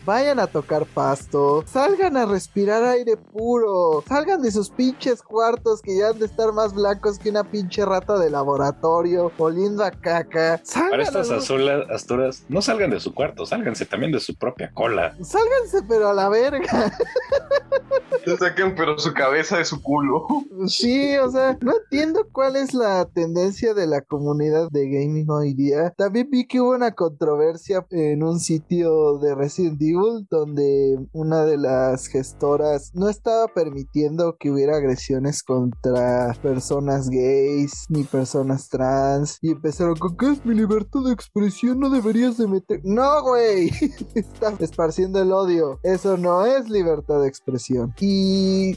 Vayan a tocar pasto, salgan a respirar aire puro, salgan de sus pinches cuartos que ya han de estar más blancos que una pinche rata de laboratorio, oliendo a caca. Para estas azulas, asturas, no salgan de su cuarto, sálganse también de su propia cola. Sálganse pero a la verga. Saquen pero su cabeza de su culo. Sí, o sea, no entiendo cuál es la tendencia de la comunidad de gaming hoy día. También vi que hubo una controversia en un sitio de Resident Evil donde una de las gestoras no estaba permitiendo que hubiera agresiones contra personas gays ni personas trans y empezaron con que es mi libertad de expresión, no deberías de meter... No, güey, está esparciendo el odio. Eso no es libertad de expresión. Y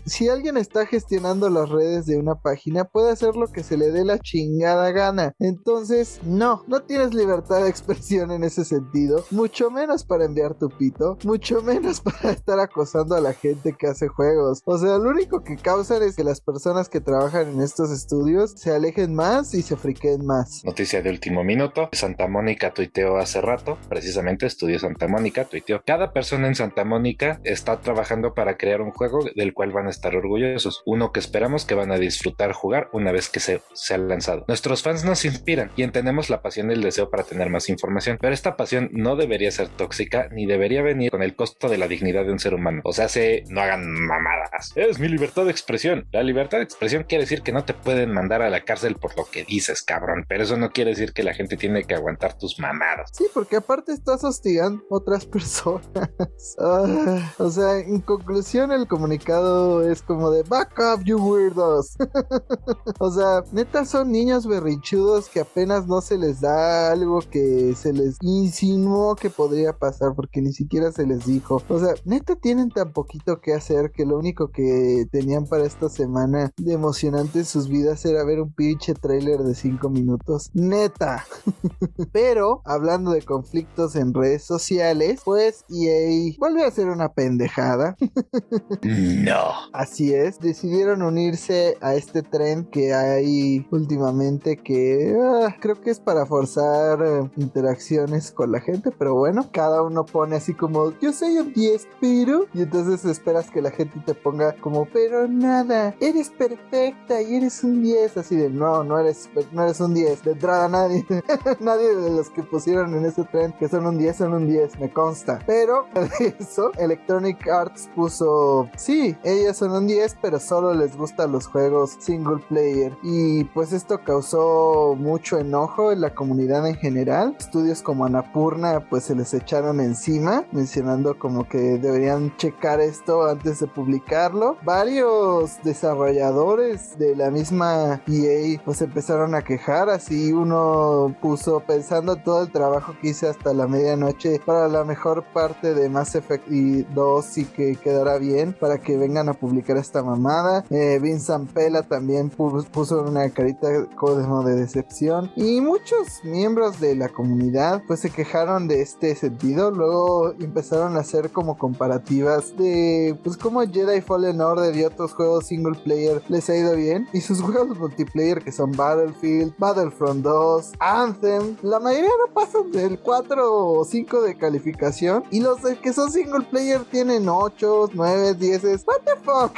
si alguien está gestionando las redes de una página, puede hacer lo que se le dé la chingada gana. Entonces, no, no tienes libertad de expresión en ese sentido. Mucho menos para enviar tu pito. Mucho menos para estar acosando a la gente que hace juegos. O sea, lo único que causan es que las personas que trabajan en estos estudios se alejen más y se friquen más. Noticia de último minuto. Santa Mónica tuiteó hace rato, precisamente Estudio Santa Mónica tuiteó. Cada persona en Santa Mónica está trabajando para crear un juego del cual van a estar orgullosos, uno que esperamos que van a disfrutar jugar una vez que se, se ha lanzado. Nuestros fans nos inspiran y entendemos la pasión y el deseo para tener más información, pero esta pasión no debería ser tóxica ni debería venir con el costo de la dignidad de un ser humano. O sea, se no hagan mamadas. Es mi libertad de expresión. La libertad de expresión quiere decir que no te pueden mandar a la cárcel por lo que dices, cabrón, pero eso no quiere decir que la gente tiene que aguantar tus mamadas. Sí, porque aparte estás hostigando a otras personas. Ah, o sea, en conclusión, el comunicado es como de back up, you weirdos. o sea, neta son niños berrinchudos que apenas no se les da algo que se les insinuó que podría pasar porque ni siquiera se les dijo. O sea, neta tienen tan poquito que hacer que lo único que tenían para esta semana de emocionante en sus vidas era ver un pinche trailer de 5 minutos. Neta. Pero, hablando de conflictos en redes sociales, pues EA vuelve a hacer una pendejada. no. Así es, decidieron unirse a este tren que hay últimamente que ah, creo que es para forzar eh, interacciones con la gente, pero bueno, cada uno pone así como yo soy un 10, pero y entonces esperas que la gente te ponga como pero nada, eres perfecta y eres un 10, así de no, no eres no eres un 10, de entrada nadie nadie de los que pusieron en ese tren que son un 10 son un 10, me consta. Pero eso Electronic Arts puso sí, ellos son un 10, pero solo les gustan los juegos single player y pues esto causó mucho enojo en la comunidad en general. Estudios como Anapurna pues se les echaron encima mencionando como que deberían checar esto antes de publicarlo. Varios desarrolladores de la misma EA pues empezaron a quejar, así uno puso pensando todo el trabajo que hice hasta la medianoche para la mejor parte de Mass Effect y 2 y que quedará bien para que vengan a publicar esta mamada. Eh, Vincent Pela también puso una carita como de decepción y muchos miembros de la comunidad pues se quejaron de este sentido. Luego empezaron a hacer como comparativas de pues como Jedi Fallen Order y otros juegos single player les ha ido bien y sus juegos multiplayer que son Battlefield, Battlefront 2, Anthem, la mayoría no pasan del 4 o 5 de calificación y los que son single player tienen 8, 9, 10. What the fuck?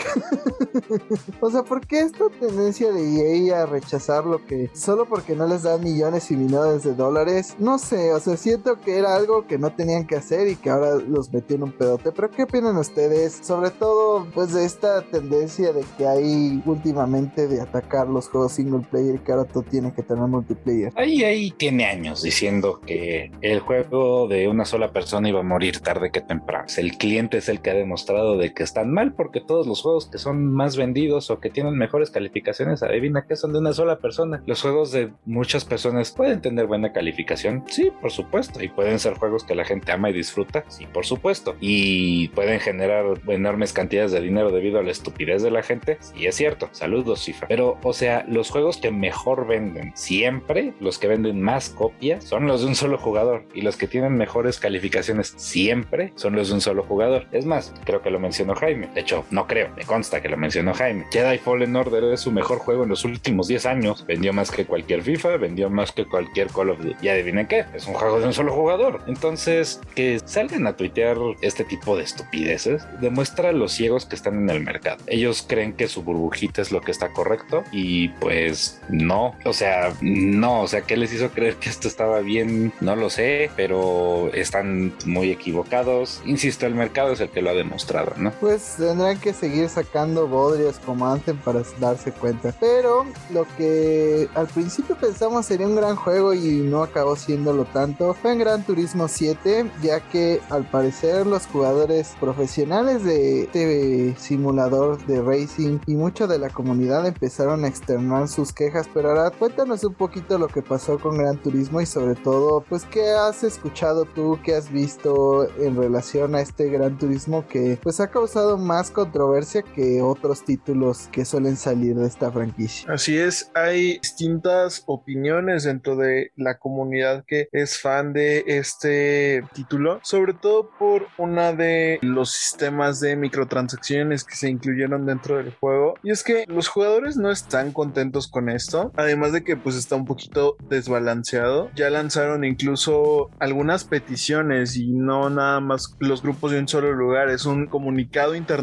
o sea, ¿por qué esta tendencia de EA a rechazar lo que solo porque no les dan millones y millones de dólares? No sé, o sea, siento que era algo que no tenían que hacer y que ahora los metió en un pedote. Pero ¿qué opinan ustedes? Sobre todo, pues de esta tendencia de que hay últimamente de atacar los juegos single player que ahora todo tiene que tener multiplayer. Ahí, ahí tiene años diciendo que el juego de una sola persona iba a morir tarde que temprano. El cliente es el que ha demostrado de que están porque todos los juegos que son más vendidos o que tienen mejores calificaciones, adivina que son de una sola persona. Los juegos de muchas personas pueden tener buena calificación, sí, por supuesto, y pueden ser juegos que la gente ama y disfruta, sí, por supuesto, y pueden generar enormes cantidades de dinero debido a la estupidez de la gente, sí es cierto, saludos FIFA. Pero, o sea, los juegos que mejor venden siempre, los que venden más copias, son los de un solo jugador, y los que tienen mejores calificaciones siempre son los de un solo jugador. Es más, creo que lo mencionó Jaime, de hecho, no creo, me consta que lo mencionó Jaime. Jedi Fallen Order es su mejor juego en los últimos 10 años, vendió más que cualquier FIFA, vendió más que cualquier Call of Duty. Y adivinen qué, es un juego de un solo jugador. Entonces, que salgan a tuitear este tipo de estupideces demuestra los ciegos que están en el mercado. Ellos creen que su burbujita es lo que está correcto y pues no, o sea, no, o sea, ¿qué les hizo creer que esto estaba bien? No lo sé, pero están muy equivocados. Insisto, el mercado es el que lo ha demostrado, ¿no? Pues tendrán que seguir sacando bodrios como antes para darse cuenta. Pero lo que al principio pensamos sería un gran juego y no acabó siéndolo tanto fue en Gran Turismo 7, ya que al parecer los jugadores profesionales de este simulador de racing y mucha de la comunidad empezaron a externar sus quejas. Pero ahora cuéntanos un poquito lo que pasó con Gran Turismo y sobre todo, pues, ¿qué has escuchado tú, qué has visto en relación a este Gran Turismo que pues ha causado más controversia que otros títulos que suelen salir de esta franquicia? Así es, hay distintas opiniones dentro de la comunidad que es fan de este título, sobre todo por una de los sistemas de microtransacciones que se incluyeron dentro del juego. Y es que los jugadores no están contentos con esto, además de que pues está un poquito desbalanceado. Ya lanzaron incluso algunas peticiones y no nada más los grupos de un solo lugar, es un comunicado internacional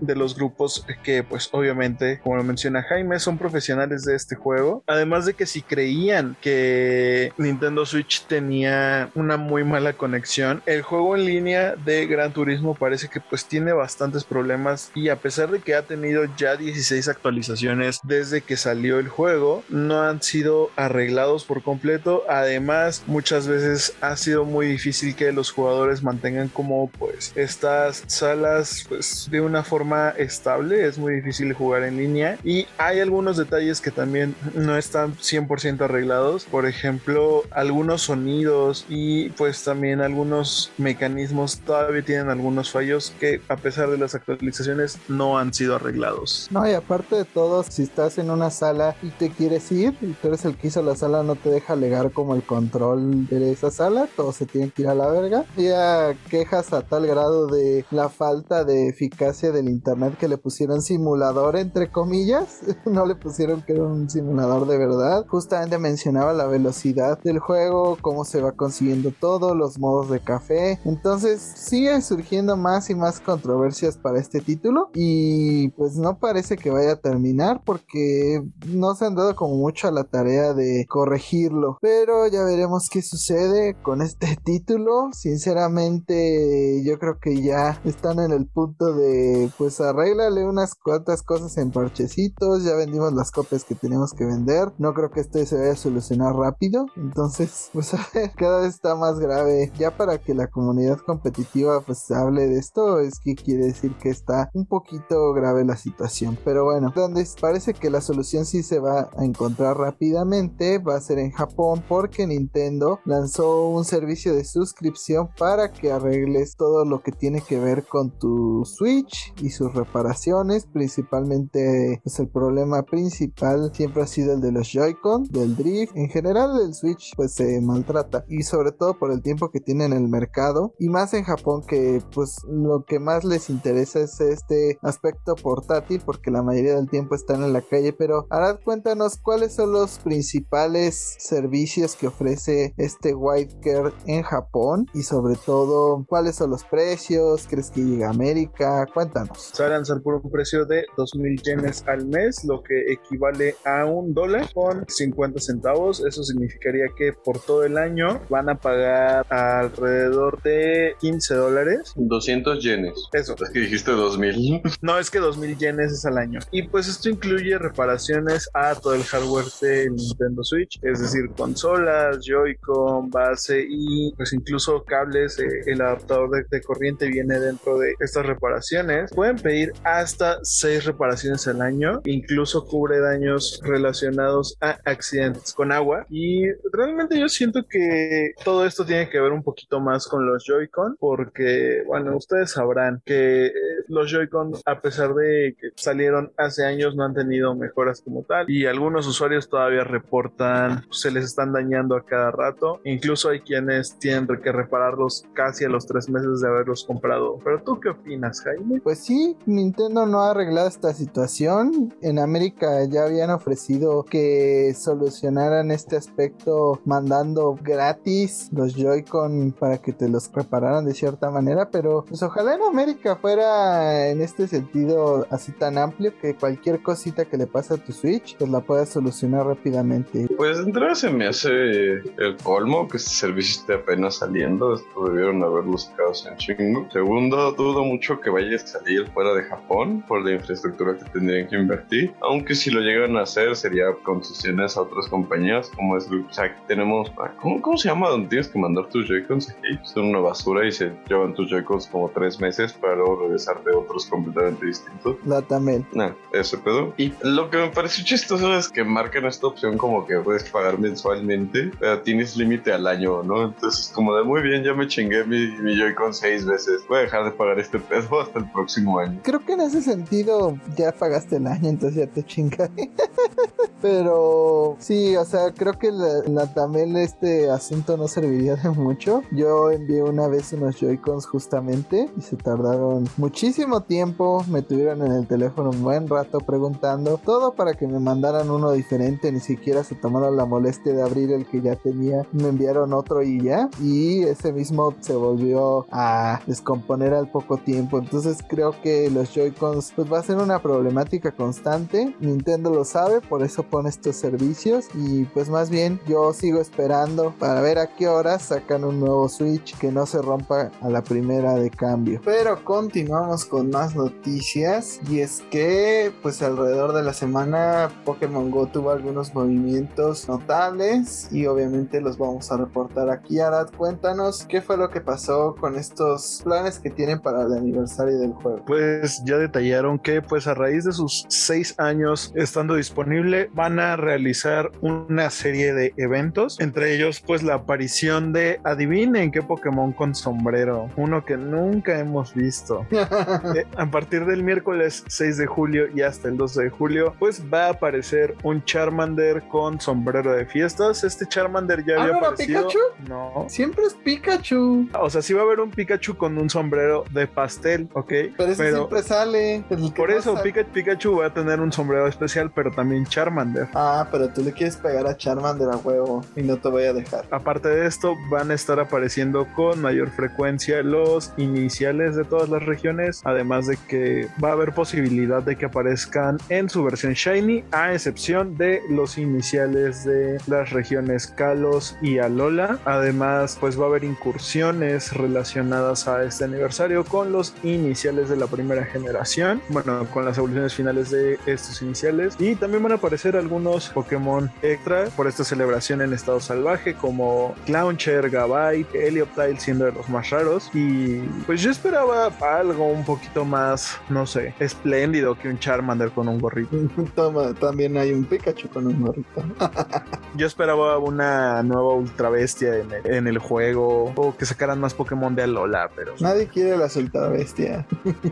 de los grupos que pues obviamente, como lo menciona Jaime, son profesionales de este juego. Además de que si creían que Nintendo Switch tenía una muy mala conexión, el juego en línea de Gran Turismo parece que pues tiene bastantes problemas y a pesar de que ha tenido ya 16 actualizaciones desde que salió el juego, no han sido arreglados por completo. Además, muchas veces ha sido muy difícil que los jugadores mantengan como pues estas salas pues de una forma estable. Es muy difícil jugar en línea y hay algunos detalles que también no están 100% arreglados. Por ejemplo, algunos sonidos y pues también algunos mecanismos todavía tienen algunos fallos que a pesar de las actualizaciones no han sido arreglados. No, y aparte de todo, si estás en una sala y te quieres ir y tú eres el que hizo la sala, no te deja alegar como el control de esa sala, todos se tienen que ir a la verga. Ya quejas a tal grado de la falta de eficacia del internet que le pusieron simulador entre comillas, no le pusieron que era un simulador de verdad. Justamente mencionaba la velocidad del juego, cómo se va consiguiendo todo, los modos de café. Entonces sigue surgiendo más y más controversias para este título y pues no parece que vaya a terminar porque no se han dado como mucho a la tarea de corregirlo. Pero ya veremos qué sucede con este título. Sinceramente yo creo que ya están en el punto de pues arréglale unas cuantas cosas en parchecitos. Ya vendimos las copias que tenemos que vender. No creo que esto se vaya a solucionar rápido. Entonces pues a ver, cada vez está más grave. Ya para que la comunidad competitiva pues hable de esto es que quiere decir que está un poquito grave la situación. Pero bueno, donde parece que la solución sí se va a encontrar rápidamente va a ser en Japón porque Nintendo lanzó un servicio de suscripción para que arregles todo lo que tiene que ver con tu Switch y sus reparaciones. Principalmente pues el problema principal siempre ha sido el de los Joy-Con, del drift. En general el Switch pues se maltrata y sobre todo por el tiempo que tiene en el mercado y más en Japón que pues lo que más les interesa es este aspecto portátil porque la mayoría del tiempo están en la calle. Pero Arad, cuéntanos cuáles son los principales servicios que ofrece este White Care en Japón y sobre todo cuáles son los precios, crees que llega a América, cuéntanos. Se va a lanzar por un precio de 2.000 yenes al mes, lo que equivale a un dólar con 50 centavos. Eso significaría que por todo el año van a pagar alrededor de 15 dólares. 200 yenes. Eso. Es que dijiste 2000. No, es que 2.000 yenes es al año. Y pues esto incluye reparaciones a todo el hardware de Nintendo Switch, es decir, consolas, Joy-Con, base y pues incluso cables. eh, el adaptador de, de corriente viene dentro de estas reparaciones. Pueden pedir hasta 6 reparaciones al año, incluso cubre daños relacionados a accidentes con agua. Y realmente yo siento que todo esto tiene que ver un poquito más con los Joy-Con, porque, bueno, ustedes sabrán que eh, los Joy-Con, a pesar de que salieron hace años, no han tenido mejoras como tal. Y algunos usuarios todavía reportan, se les están dañando a cada rato. Incluso hay quienes tienen que repararlos casi a los tres meses de haberlos comprado. Pero tú qué opinas, Jaime? Pues sí, Nintendo no ha arreglado esta situación. En América ya habían ofrecido que solucionaran este aspecto mandando gratis los Joy-Con para que te los prepararan de cierta manera, pero pues ojalá en América fuera en este sentido así tan amplio que cualquier cosita que le pase a tu Switch pues la puedas solucionar rápidamente. Pues de entrada se me hace el colmo que este servicio esté apenas saliendo. Esto debieron haberlo sacado en chingo. Segundo, dudo mucho que vaya a salir fuera de Japón por la infraestructura que tendrían que invertir. Aunque si lo llegan a hacer sería concesiones a otras compañías como es... O sea, tenemos... ah, ¿Cómo, cómo se llama? Donde tienes que mandar tus Joy-Cons aquí. Son una basura y se llevan tus Joy-Cons como tres meses para luego regresar de otros completamente distintos. La Tamel. Nah, ese pedo. Y lo que me pareció chistoso es que marcan esta opción como que puedes pagar mensualmente, pero tienes límite al año, ¿no? Entonces, como de muy bien, ya me chingué mi, mi Joy-Con seis veces. Voy a dejar de pagar este pedo hasta el próximo año. Creo que en ese sentido ya pagaste el año, entonces ya te chingaré. Pero sí, o sea, creo que la, la también este asunto no serviría de mucho. Yo envié una vez unos Joy-Cons justamente y se tardaron muchísimo tiempo. Me tuvieron en el teléfono un buen rato preguntando todo para que me mandaran uno diferente. Ni siquiera se tomaron la molestia de abrir el que ya tenía. Me enviaron otro y ya. Y ese mismo se volvió a descomponer al poco tiempo. Entonces creo que los Joy-Cons pues va a ser una problemática constante. Nintendo lo sabe, por eso pone estos servicios. Y pues más bien yo sigo esperando para ver a qué hora sacan un nuevo Switch que no se rompa a la primera de cambio. Pero continuamos con más noticias. Y es que pues alrededor de la semana Pokémon Go tuvo algunos movimientos notables. Y obviamente los vamos a reportar aquí. Arad, cuéntanos qué fue lo que pasó con estos planes que tienen para el aniversario del juego. Pues ya detallaron que pues a raíz de sus seis años estando disponible van a realizar una serie de eventos, entre ellos pues la aparición de adivinen qué Pokémon con sombrero, uno que nunca hemos visto. Eh, a partir del miércoles 6 de julio y hasta el 12 de julio pues va a aparecer un Charmander con sombrero de fiestas. Este Charmander ya ¿Ah, había no aparecido. Pikachu? No. Siempre es Pikachu. O sea, sí va a haber un Pikachu con un sombrero de pastel, ¿ok? Pero ese siempre sale. por eso. Pika- Pikachu va a tener un sombrero especial, pero también Charmander. Ah, pero tú le quieres pegar a Charmander a huevo y no te voy a dejar. Aparte de esto, van a estar apareciendo con mayor frecuencia los iniciales de todas las regiones, además de que va a haber posibilidad de que aparezcan en su versión Shiny, a excepción de los iniciales de las regiones Kalos y Alola. Además, pues va a haber incursiones relacionadas a este aniversario con los iniciales de la primera generación, bueno, con las evoluciones finales de estos iniciales, y también van a aparecer algunos Pokémon extra por esta celebración en estado salvaje, como Clowncher, Gabite, Helioptile siendo de los más raros, y pues yo esperaba algo un poquito más, no sé, espléndido que un Charmander con un gorrito. Toma, también hay un Pikachu con un gorrito. Yo esperaba una nueva ultra bestia en el, en el juego, o que sacaran más Pokémon de Alola, pero... Nadie quiere la ultra bestia.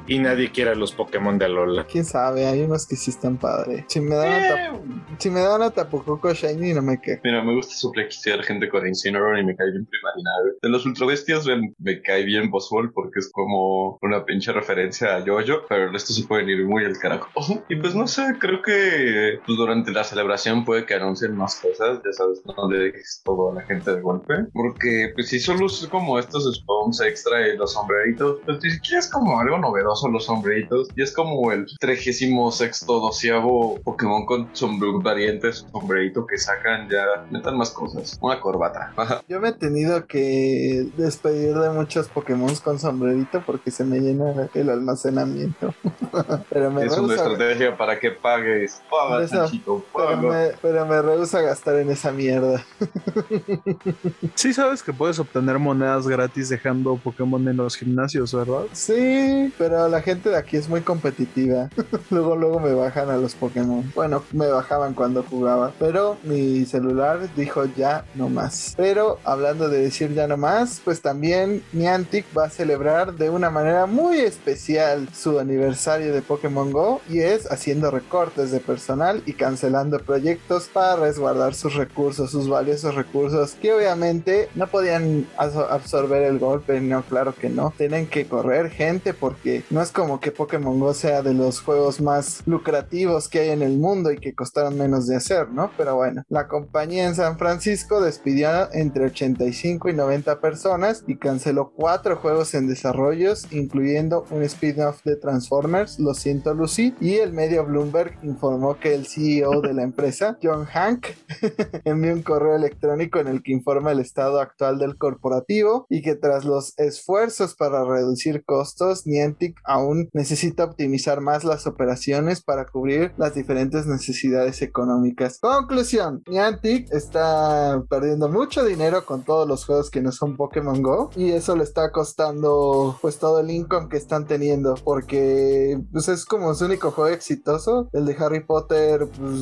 Y nadie quiere a los Pokémon de Alola. Quién sabe, hay unos que sí están padres. Si me dan una, tap- si me dan una Tapucoco Shiny, no me quejo. Mira, me gusta suplexear gente con Incineroar y me cae bien Primarina. De los ultra bestias me, me cae bien Boswell porque es como una pinche referencia a Yoyo, pero el resto se pueden ir muy al carajo. Y pues no sé, creo que pues, durante la celebración puede que anuncien más cosas, ya sabes, no le dejes todo a la gente de golpe. Porque pues si solo es como estos spawns extra y los sombreritos, pues ni siquiera es como algo novedoso los sombreritos. Y es como el 36 doceavo Pokémon con sombre- variantes sombrerito que sacan ya. Metan más cosas. Una corbata. Yo me he tenido que despedir de muchos Pokémon con sombrerito porque se me llena el almacenamiento. pero me es una estrategia para que pagues. Paga, Eso. Sanchito, pero me, pero me rehúso a gastar en esa mierda. Sí sabes que puedes obtener monedas gratis dejando Pokémon en los gimnasios, ¿verdad? Sí, pero la gente de aquí es muy competitiva. luego, luego me bajan a los Pokémon. Bueno, me bajaban cuando jugaba. Pero mi celular dijo ya no más. Pero hablando de decir ya no más, pues también Niantic va a celebrar de una manera muy especial su aniversario de Pokémon Go. Y es haciendo recortes de personal y cancelando proyectos para resguardar sus recursos, sus valiosos recursos. Que obviamente no podían absorber el golpe. No, claro que no. Tienen que correr gente porque no es como que Pokémon Go sea de los juegos más lucrativos que hay en el mundo y que costaron menos de hacer, ¿no? Pero bueno, la compañía en San Francisco despidió entre 85 y 90 personas y canceló cuatro juegos en desarrollos, incluyendo un spin-off de Transformers, Lo siento Lucy, y el medio Bloomberg informó que el CEO de la empresa, John Hank, envió un correo electrónico en el que informa el estado actual del corporativo y que tras los esfuerzos para reducir costos, Niantic aún necesita optimizar más las operaciones para cubrir las diferentes necesidades económicas. Conclusión, Niantic está perdiendo mucho dinero con todos los juegos que no son Pokémon Go y eso le está costando pues todo el income que están teniendo porque pues es como su único juego exitoso, el de Harry Potter pues,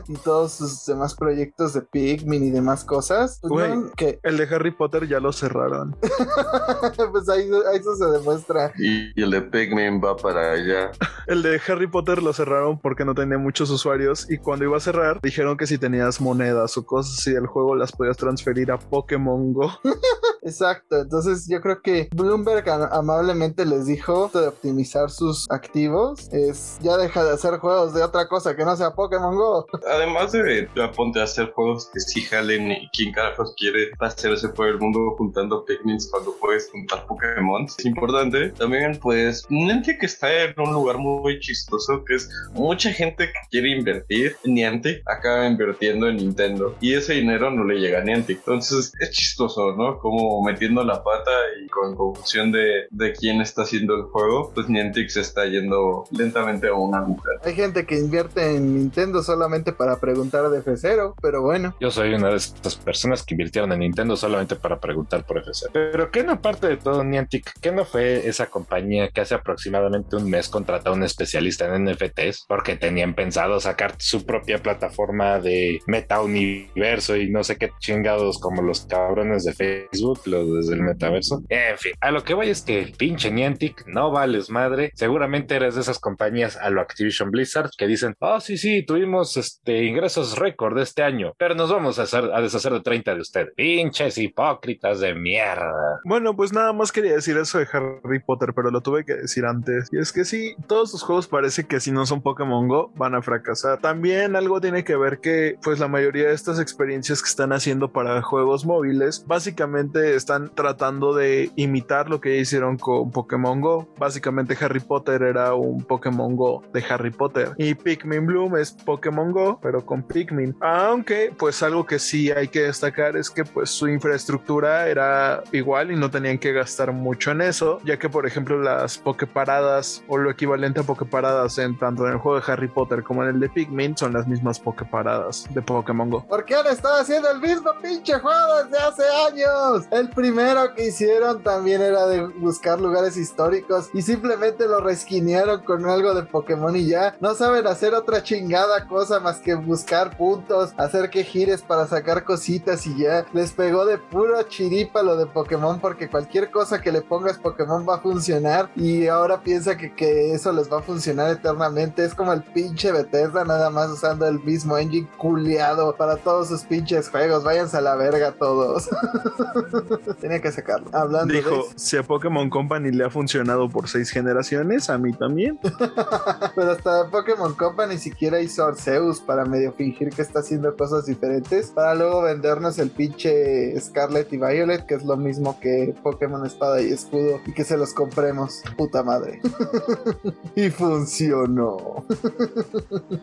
y todos sus demás proyectos de Pikmin y demás cosas, pues Güey. no, que El de Harry Potter ya lo cerraron. pues ahí, ahí eso demuestra. Y, y el de Pikmin va para allá. El de Harry Potter lo cerraron porque no tenía muchos usuarios y cuando iba a cerrar dijeron que si tenías monedas o cosas así del juego las podías transferir a Pokémon Go. Exacto, entonces yo creo que Bloomberg amablemente les dijo de optimizar sus activos es ya deja de hacer juegos de otra cosa que no sea Pokémon Go. Además de ya ponte a hacer juegos que sí jalen y quién carajos quiere hacerse por el mundo juntando Pikmins cuando puedes juntar Pokémon. Es importante. También pues Niantic está en un lugar muy chistoso que es mucha gente que quiere invertir. Niantic acaba invirtiendo en Nintendo y ese dinero no le llega a Niantic. Entonces es chistoso, ¿no? Como metiendo la pata y con confusión de, de quién está haciendo el juego, pues Niantic se está yendo lentamente a una aguja. Hay gente que invierte en Nintendo solamente para preguntar de F0, pero bueno. Yo soy una de estas personas que invirtieron en Nintendo solamente para preguntar por FC. Pero ¿qué no aparte de todo Niantic? ¿Qué no fue esa compañía que hace aproximadamente un mes contrató a un especialista en NFTs? Porque tenían pensado sacar su propia plataforma de meta universo y no sé qué chingados como los cabrones de Facebook, los desde el metaverso. En fin, a lo que voy es que pinche Niantic, no vales madre. Seguramente eres de esas compañías a lo Activision Blizzard que dicen, oh sí, sí, tuvimos este ingresos récord este año, pero nos vamos a, hacer, a deshacer de 30 de ustedes. Pinches hipócritas de mierda. Bueno, pues nada más quería decir eso de Harry Potter, pero lo tuve que decir antes. Y es que sí, todos los juegos parece que si no son Pokémon Go van a fracasar. También algo tiene que ver que pues la mayoría de estas experiencias que están haciendo para juegos móviles básicamente están tratando de imitar lo que hicieron con Pokémon Go. Básicamente Harry Potter era un Pokémon Go de Harry Potter y Pikmin Bloom es Pokémon Go pero con Pikmin. Aunque pues algo que sí hay que destacar es que pues su infraestructura era igual y no tenían que gastar mucho en eso, ya que por ejemplo las Poképaradas o lo equivalente a Poképaradas en tanto en el juego de Harry Potter como en el de Pikmin son las mismas Poképaradas de Pokémon Go. ¿Por qué han estado haciendo el mismo pinche juego desde hace años? El primero que hicieron también era de buscar lugares históricos y simplemente lo resquinearon con algo de Pokémon y ya. No saben hacer otra chingada cosa más que buscar puntos, hacer que gires para sacar cositas y ya. Les pegó de puro chiripa lo de Pokémon porque cualquier cosa que le pongas Pokémon va a funcionar y ahora piensa que, que eso les va a funcionar eternamente. Es como el pinche Bethesda nada más usando el mismo engine culiado para todos sus pinches juegos. Váyanse a la verga todos. Tenía que sacarlo. Hablando Dijo, si a Pokémon Company le ha funcionado por seis generaciones, a mí también. pero hasta Pokémon Company ni siquiera hizo Arceus para medio fingir que está haciendo cosas diferentes para luego vendernos el pinche Scarlet y Violet que es lo mismo que Pokémon Espada y Escudo y que se los compremos. Puta madre. y funcionó.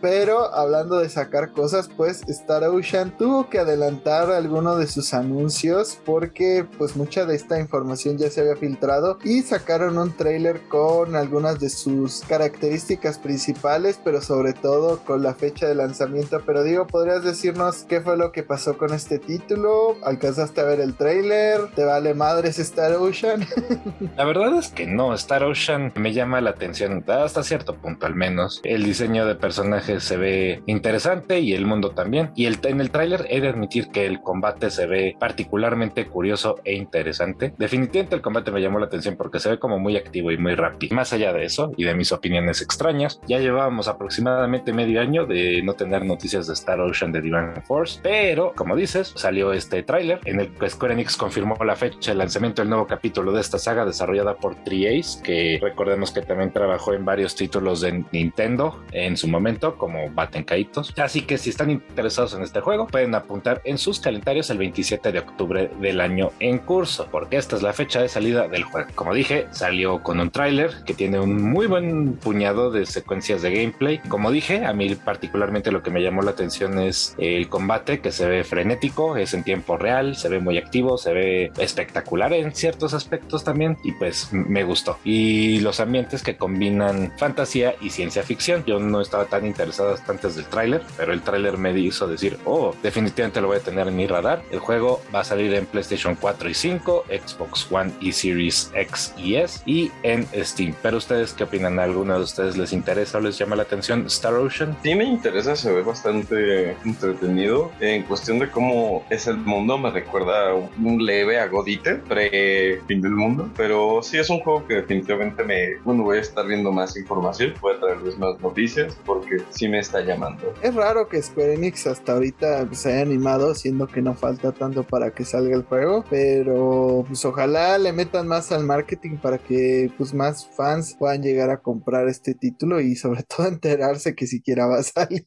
Pero hablando de sacar cosas, pues Star Ocean tuvo que adelantar alguno de sus anuncios porque pues mucha de esta información ya se había filtrado y sacaron un trailer con algunas de sus características principales, pero sobre todo con la fecha de lanzamiento. Pero digo, ¿podrías decirnos qué fue lo que pasó con este título? ¿Alcanzaste a ver el trailer? ¿Te vale madres Star Ocean? La verdad es que no, Star Ocean me llama la atención hasta cierto punto al menos. El diseño de personajes se ve interesante y el mundo también. Y el, en el tráiler he de admitir que el combate se ve particularmente curioso e interesante. Definitivamente el combate me llamó la atención porque se ve como muy activo y muy rápido. Más allá de eso y de mis opiniones extrañas, ya llevábamos aproximadamente medio año de no tener noticias de Star Ocean de Divine Force, pero como dices, salió este tráiler en el que Square Enix confirmó la fecha de lanzamiento del nuevo capítulo de esta saga desarrollada por Tri-Ace, que recordemos que también trabajó en varios títulos de Nintendo en su momento, como Baten Kaitos. Así que si están interesados en este juego, pueden apuntar en sus calendarios el 27 de octubre del año en curso, porque esta es la fecha de salida del juego. Como dije, salió con un tráiler que tiene un muy buen puñado de secuencias de gameplay. Como dije, a mí particularmente lo que me llamó la atención es el combate que se ve frenético, es en tiempo real, se ve muy activo, se ve espectacular en ciertos aspectos también y pues me gustó. Y los ambientes que combinan fantasía y ciencia ficción. Yo no estaba tan interesado hasta antes del tráiler, pero el tráiler me hizo decir, oh, definitivamente lo voy a tener en mi radar. El juego va a salir en PlayStation 4 y 5, Xbox One y Series X y S y en Steam. Pero ustedes, ¿qué opinan? ¿A alguno de ustedes les interesa o les llama la atención Star Ocean? Sí, me interesa, se ve bastante entretenido. En cuestión de cómo es el mundo, me recuerda un leve a Godite, pre-fin del mundo. Pero sí es un juego que definitivamente me. Bueno, voy a estar viendo más información, voy a traerles más noticias porque sí me está llamando. Es raro que Square Enix hasta ahorita se haya animado, siendo que no falta tanto para que salga el juego, pero pues ojalá le metan más al marketing para que pues más fans puedan llegar a comprar este título y sobre todo enterarse que siquiera va a salir.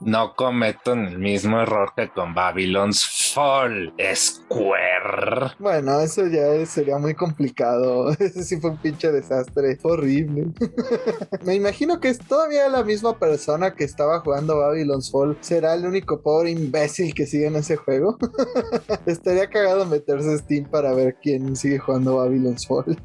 No cometan el mismo error que con Babylon's Fall, Square. Bueno, eso ya sería muy complicado. Ese sí fue un pinche desastre. horrible. Me imagino que es todavía la misma persona que estaba jugando Babylon's Fall. ¿Será el único pobre imbécil que sigue en ese juego? Estaría cagado meterse Steam para ver quién sigue jugando Babylon's Fall.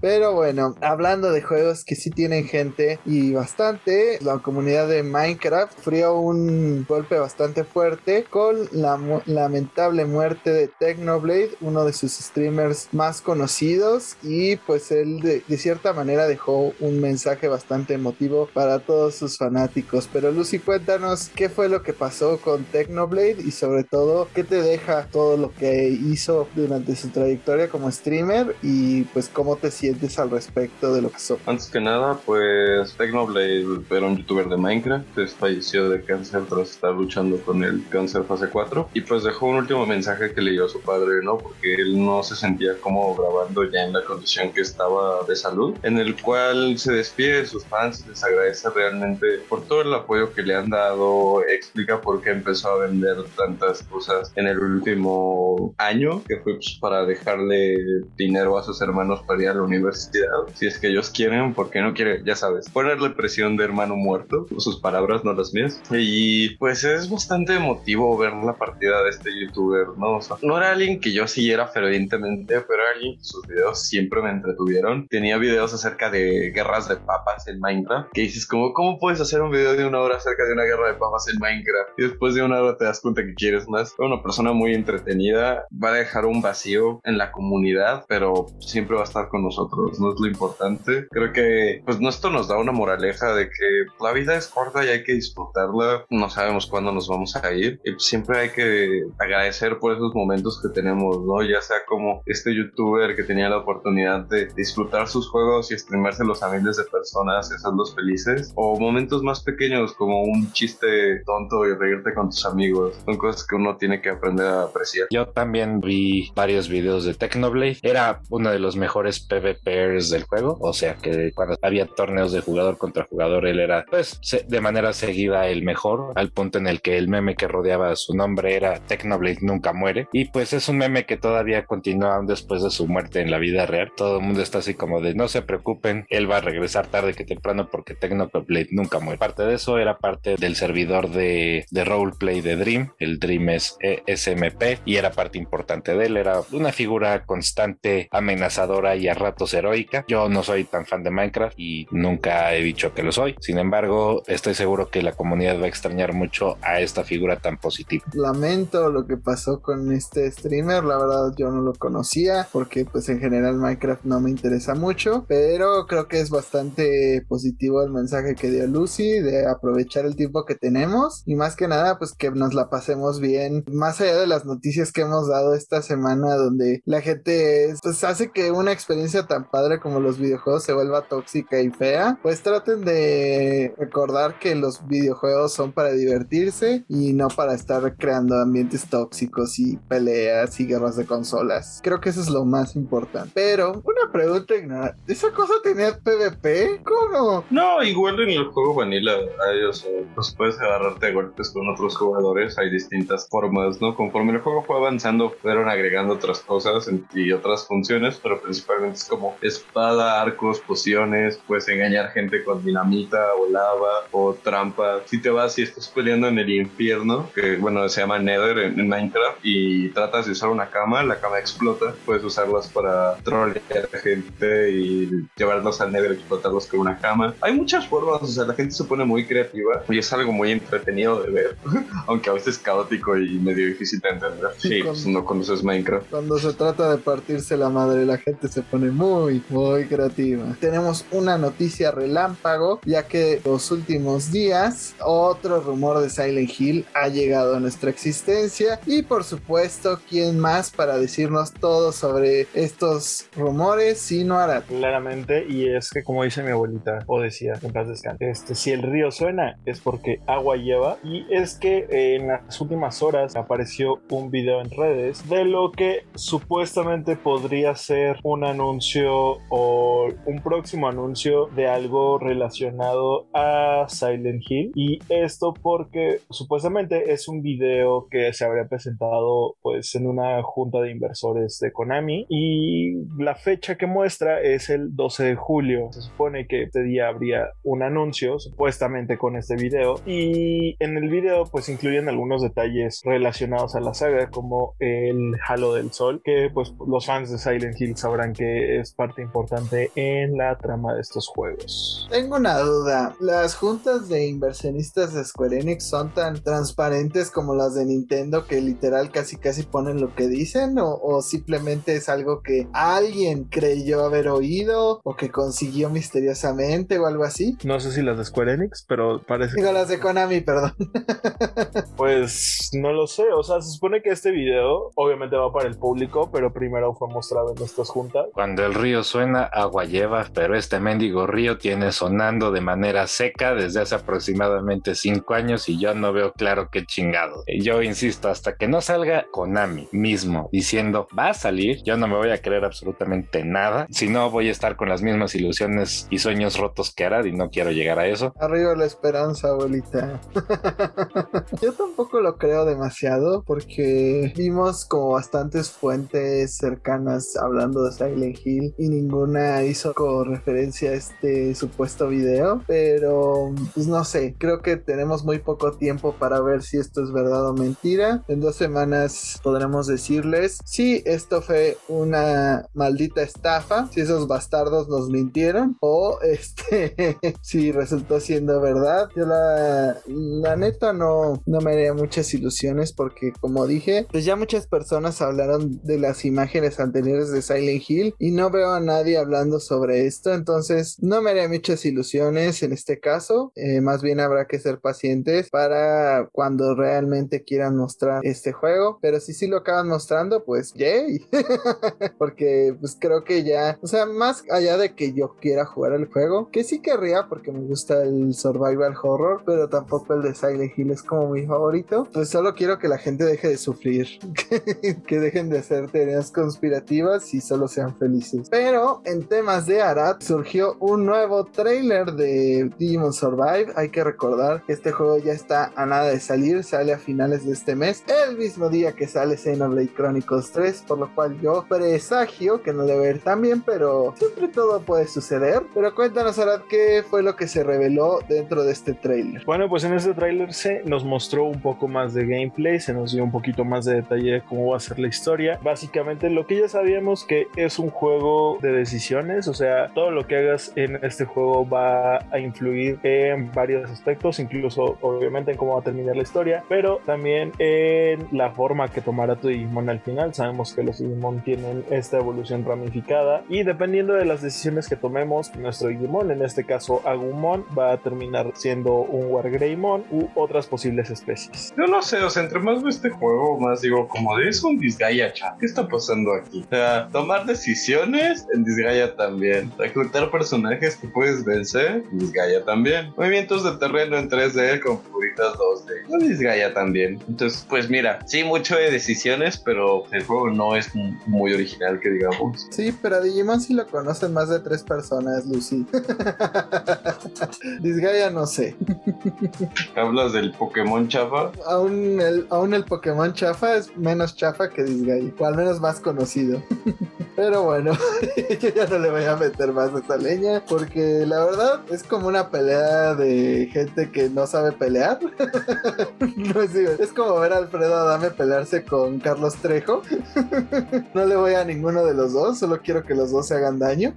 Pero bueno, hablando de juegos que sí tienen gente y bastante, la comunidad de Minecraft sufrió un golpe bastante fuerte con la lamentable muerte de Technoblade, uno de sus streamers más conocidos y pues él de, de cierta manera dejó un mensaje bastante emotivo para todos sus fanáticos. Pero Lucy, cuéntanos qué fue lo que pasó con Technoblade y sobre todo qué te deja todo lo que hizo durante su trayectoria como streamer y pues cómo te sientes al respecto de lo que pasó. Antes que nada, pues Technoblade era un youtuber de Minecraft, falleció de cáncer tras estar luchando con el cáncer fase 4 y pues dejó un último mensaje que leyó a su padre, ¿no? Porque él no se sentía como grabando ya en la condición que estaba de salud, en el cual se despide de sus fans les agradece realmente por todo el apoyo que le han dado, explica por qué empezó a vender tantas cosas en el último año, que fue pues, para dejarle dinero a sus hermanos para ir a la universidad, si es que ellos quieren, porque no quiere, ya sabes, ponerle presión de hermano muerto, sus palabras, no las mías. Y pues es bastante emotivo ver la partida de este youtuber, ¿no? O sea, no era alguien que yo siguiera fervientemente, pero era alguien que sus videos siempre me entretuvieron. Tenía videos acerca de guerras de papas en Minecraft, que dices como, ¿cómo puedes hacer un video de una hora acerca de una guerra de papas en Minecraft? Y después de una hora te das cuenta que quieres más. Fue una persona muy entretenida, va a dejar un vacío en la comunidad, pero siempre va a estar con nosotros, no es lo importante. Creo que pues esto nos da una moraleja de que la vida es corta y hay que disfrutarla, no sabemos cuándo nos vamos a ir y siempre hay que agradecer por esos momentos que tenemos, ¿no? Ya sea como este youtuber que tenía la oportunidad de disfrutar sus juegos y streamárselos a miles de personas y hacerlos felices, o momentos más pequeños como un chiste tonto y reírte con tus amigos, son cosas que uno tiene que aprender a apreciar. Yo también vi varios videos de Technoblade, era uno de los mejores PvPers del juego, o sea que cuando había torneos de jugador contra jugador, él era pues de manera seguida el mejor, al punto en el que el meme que rodeaba su nombre era Technoblade nunca muere, y pues es un meme que todavía continúa después de su muerte en la vida real. Todo el mundo está así como de no se preocupen, él va a regresar tarde que temprano porque Technoblade nunca muere. Parte de eso era parte del servidor de, de roleplay de Dream, el Dream es e SMP, y era parte importante de él, era una figura constante, amenazadora y a ratos heroica. Yo no soy tan fan de Minecraft y nunca he dicho que lo soy, sin embargo, estoy seguro que la comunidad va a extrañar mucho a esta figura tan positiva. Lamento lo que pasó con este streamer, la verdad yo no lo conocía porque pues en general Minecraft no me interesa mucho, pero creo que es bastante positivo el mensaje que dio Lucy de aprovechar el tiempo que tenemos y más que nada pues que nos la pasemos bien, más allá de las noticias que hemos dado esta semana donde la gente pues hace que una experiencia tan padre como los videojuegos se vuelva tóxica y fea, pues traten de recordar que los videojuegos son para divertirse y no para estar creando ambientes tóxicos y peleas y guerras de consolas. Creo que eso es lo más importante. Pero, una pregunta ignorante. ¿Esa cosa tenía PvP? ¿Cómo? No, igual en el juego vanilla, ellos, pues puedes agarrarte a golpes con otros jugadores. Hay distintas formas, ¿no? Conforme el juego fue avanzando, fueron agregando otras cosas y otras funciones, pero principalmente es como espada, arcos, pociones, puedes engañar gente con dinamita o lava o trampa. Si te vas y estás peleando en el infierno, que bueno, se llama Nether en, Minecraft, y tratas de usar una cama, la cama explota, puedes usarlas para trolear a gente y llevarlos al Nether y explotarlos con una cama. Hay muchas formas, o sea, la gente se pone muy creativa y es algo muy entretenido de ver, aunque a veces caótico y medio difícil de entender. Sí, cuando, pues, no conoces Minecraft. Cuando se trata de partirse la madre, la gente se pone muy, muy creativa. Tenemos una noticia relámpago, ya que los últimos días otro rumor de Silent Hill ha llegado a nuestra existencia y por supuesto, ¿quién más para decirnos todo sobre estos rumores sino Arad? Claramente, y es que como dice mi abuelita, o decía, en paz descanse, este, si el río suena es porque agua lleva. Y es que en las últimas horas apareció un video en redes de lo que supuestamente podría ser un anuncio o un próximo anuncio de algo relacionado a Silent Hill. Y esto porque supuestamente es un video que se habría presentado pues en una junta de inversores de Konami. Y la fecha que muestra es el 12 de julio se supone que este día habría un anuncio supuestamente con este video y en el video pues incluyen algunos detalles relacionados a la saga como el halo del sol que pues los fans de Silent Hill sabrán que es parte importante en la trama de estos juegos. Tengo una duda, ¿las juntas de inversionistas de Square Enix son tan transparentes como las de Nintendo que literal casi casi ponen lo que dicen o, o simplemente es algo que alguien creyó haber oído o que consiguió misteriosamente o algo así? No sé si las de Square Enix, pero parece... Digo las de Konami, perdón. pues no lo sé, o sea, se supone que este video obviamente va para el público, pero primero fue mostrado en estas juntas. Cuando el río suena, agua lleva, pero este mendigo río tiene sonando de manera seca desde hace aproximadamente 5 años y yo no veo claro qué chingado. Yo insisto, hasta que no salga Konami mismo diciendo va a salir, yo no me voy a creer absolutamente nada. Si no, voy a estar con las mismas ilusiones y sueños rotos que Arad y no quiero llegar a eso. Arriba la esperanza, abuelita. yo tampoco lo creo demasiado porque vimos como bastantes fuentes cercanas hablando de Silent Hill y ninguna hizo como referencia a este supuesto video, pero pues no sé, creo que tenemos muy poco tiempo para ver si esto es verdad o mentira. En dos semanas podremos decirles si esto fue una maldita estafa, si esos bastardos nos mintieron o este si resultó siendo verdad. Yo la, la neta no, no me haría muchas ilusiones porque como dije, pues ya muchas personas hablaron de las imágenes anteriores de Silent Hill y no veo a nadie hablando sobre esto, entonces no me haría muchas ilusiones en este caso, eh, más bien habrá que ser pacientes para cuando realmente quieran mostrar este juego, pero si sí lo acaban mostrando, pues yay, porque pues creo que ya, o sea, más allá de que yo quiera jugar el juego, que sí querría porque me gusta el survival horror, pero tampoco el de Silent Hill es como mi favorito, pues solo quiero que la gente deje de sufrir, que dejen de hacer teorías conspirativas y solo sean felices. Pero en temas de Arad surgió un nuevo trailer de Digimon Survive. Hay que recordar que este juego ya está a nada de salir, sale a finales de este mes, el mismo día que sale Xenoblade Chronicles 3, por lo cual yo presagio que no debe ir tan bien, pero siempre todo puede suceder. Pero cuéntanos Arad qué fue lo que se reveló dentro de este trailer. Bueno, pues en este trailer se nos mostró un poco más de gameplay, se nos dio un poquito más de detalle de cómo va a ser la historia. Básicamente lo que ya sabíamos que es un juego de decisiones, o sea, todo lo que hagas en este juego va a influir en varios aspectos, incluso obviamente en cómo va a terminar la historia, pero también en la forma que tomará tu Digimon al final. Sabemos que los Digimon tienen esta evolución ramificada y dependiendo de las decisiones que tomemos, nuestro Digimon, en este caso Agumon, va a terminar siendo un Wargreymon u otras posibles especies. Yo no sé, o sea, entre más veo este juego, más digo, como de es un Disgaea chat. ¿Qué está pasando aquí? O sea, tomar decisiones en Disgaea también. Reclutar personajes que puedes vencer, Disgaea también. Movimientos de terreno en 3D con figuritas 2D, no Disgaea también. Entonces, pues mira, sí, mucho de decisiones, pero el juego no es muy original, que digamos. Sí, pero a Digimon sí lo conocen más de tres personas, Lucy. Disgaea no sé. ¿Hablas del Pokémon chafa? Aún el, aún el Pokémon chafa es menos chafa que Disgaea, o al menos más conocido. Pero bueno, yo ya no le voy a meter más a esta leña, porque la verdad es como una pelea de gente que no sabe pelear. no es, es como ver a Alfredo Adame pelearse con Carlos Trejo. no le voy a ninguno de los dos, solo quiero que los dos se hagan daño.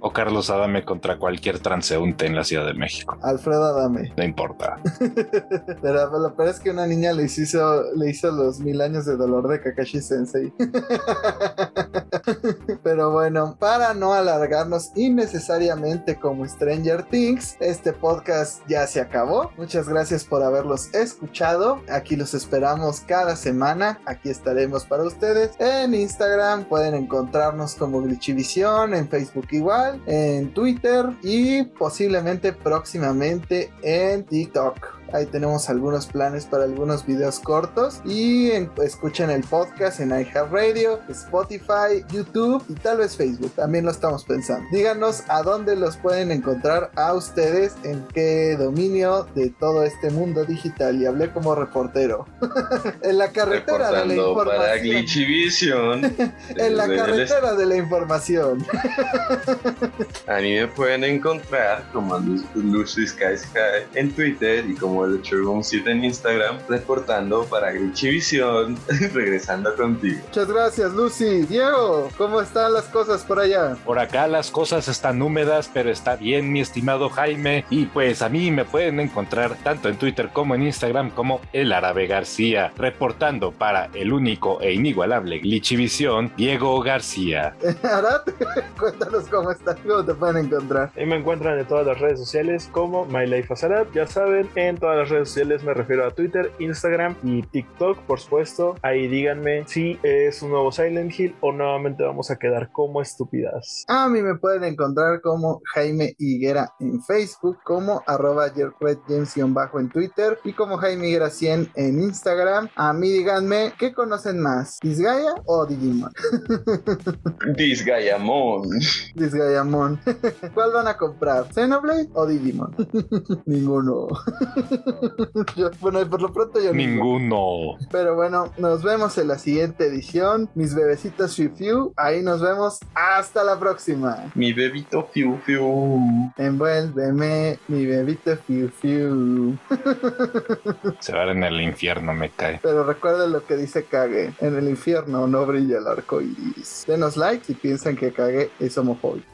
o Carlos Adame contra cualquier transeúnte en la Ciudad de México. Alfredo Adame. No importa. Pero lo peor es que una niña le hizo, le hizo los mil años de dolor de Kakashi Sensei. Pero bueno, para no alargarnos innecesariamente como Stranger Things, este podcast ya se acabó. Muchas gracias por haberlos escuchado. Aquí los esperamos cada semana. Aquí estaremos para ustedes. En Instagram pueden encontrarnos como Glitchivisión, en Facebook igual, en Twitter y posiblemente próximamente en TikTok. Ahí tenemos algunos planes para algunos videos cortos. Y escuchen el podcast en iHeartRadio, Spotify, YouTube y tal vez Facebook. También lo estamos pensando. Díganos a dónde los pueden encontrar a ustedes, en qué dominio de todo este mundo digital. Y hablé como reportero. en la carretera de la información. Para Glitchivision. en la carretera de la información. a mí me pueden encontrar como Lucy Sky Sky en Twitter y como de Room 7 en Instagram, reportando para Glitchivisión, regresando contigo. Muchas gracias, Lucy. Diego, ¿cómo están las cosas por allá? Por acá las cosas están húmedas, pero está bien, mi estimado Jaime. Y pues a mí me pueden encontrar tanto en Twitter como en Instagram como El Árabe García, reportando para el único e inigualable Glitchivisión, Diego García. Arad, cuéntanos cómo estás, cómo te pueden encontrar. Ahí me encuentran en todas las redes sociales como My Life ya saben, en todas las redes sociales me refiero a Twitter, Instagram y TikTok, por supuesto. Ahí díganme si es un nuevo Silent Hill o nuevamente vamos a quedar como estúpidas. A mí me pueden encontrar como Jaime Higuera en Facebook, como arroba bajo en Twitter y como Jaime Higuera 100 en Instagram. A mí díganme, ¿qué conocen más? ¿Disgaea o Digimon? Disgaiamon. Disgaiamon. ¿Cuál van a comprar? ¿Xenoblade o Digimon? Ninguno. bueno, por lo pronto yo ninguno. Pero bueno, nos vemos en la siguiente edición. Mis bebecitos Fiu Fiu. Ahí nos vemos. Hasta la próxima. Mi bebito Fiu Fiu. Envuélveme, mi bebito Fiu Fiu. Se va en el infierno, me cae. Pero recuerden lo que dice Kage. En el infierno no brilla el arco iris. Denos like si piensan que Kage es homofóbico.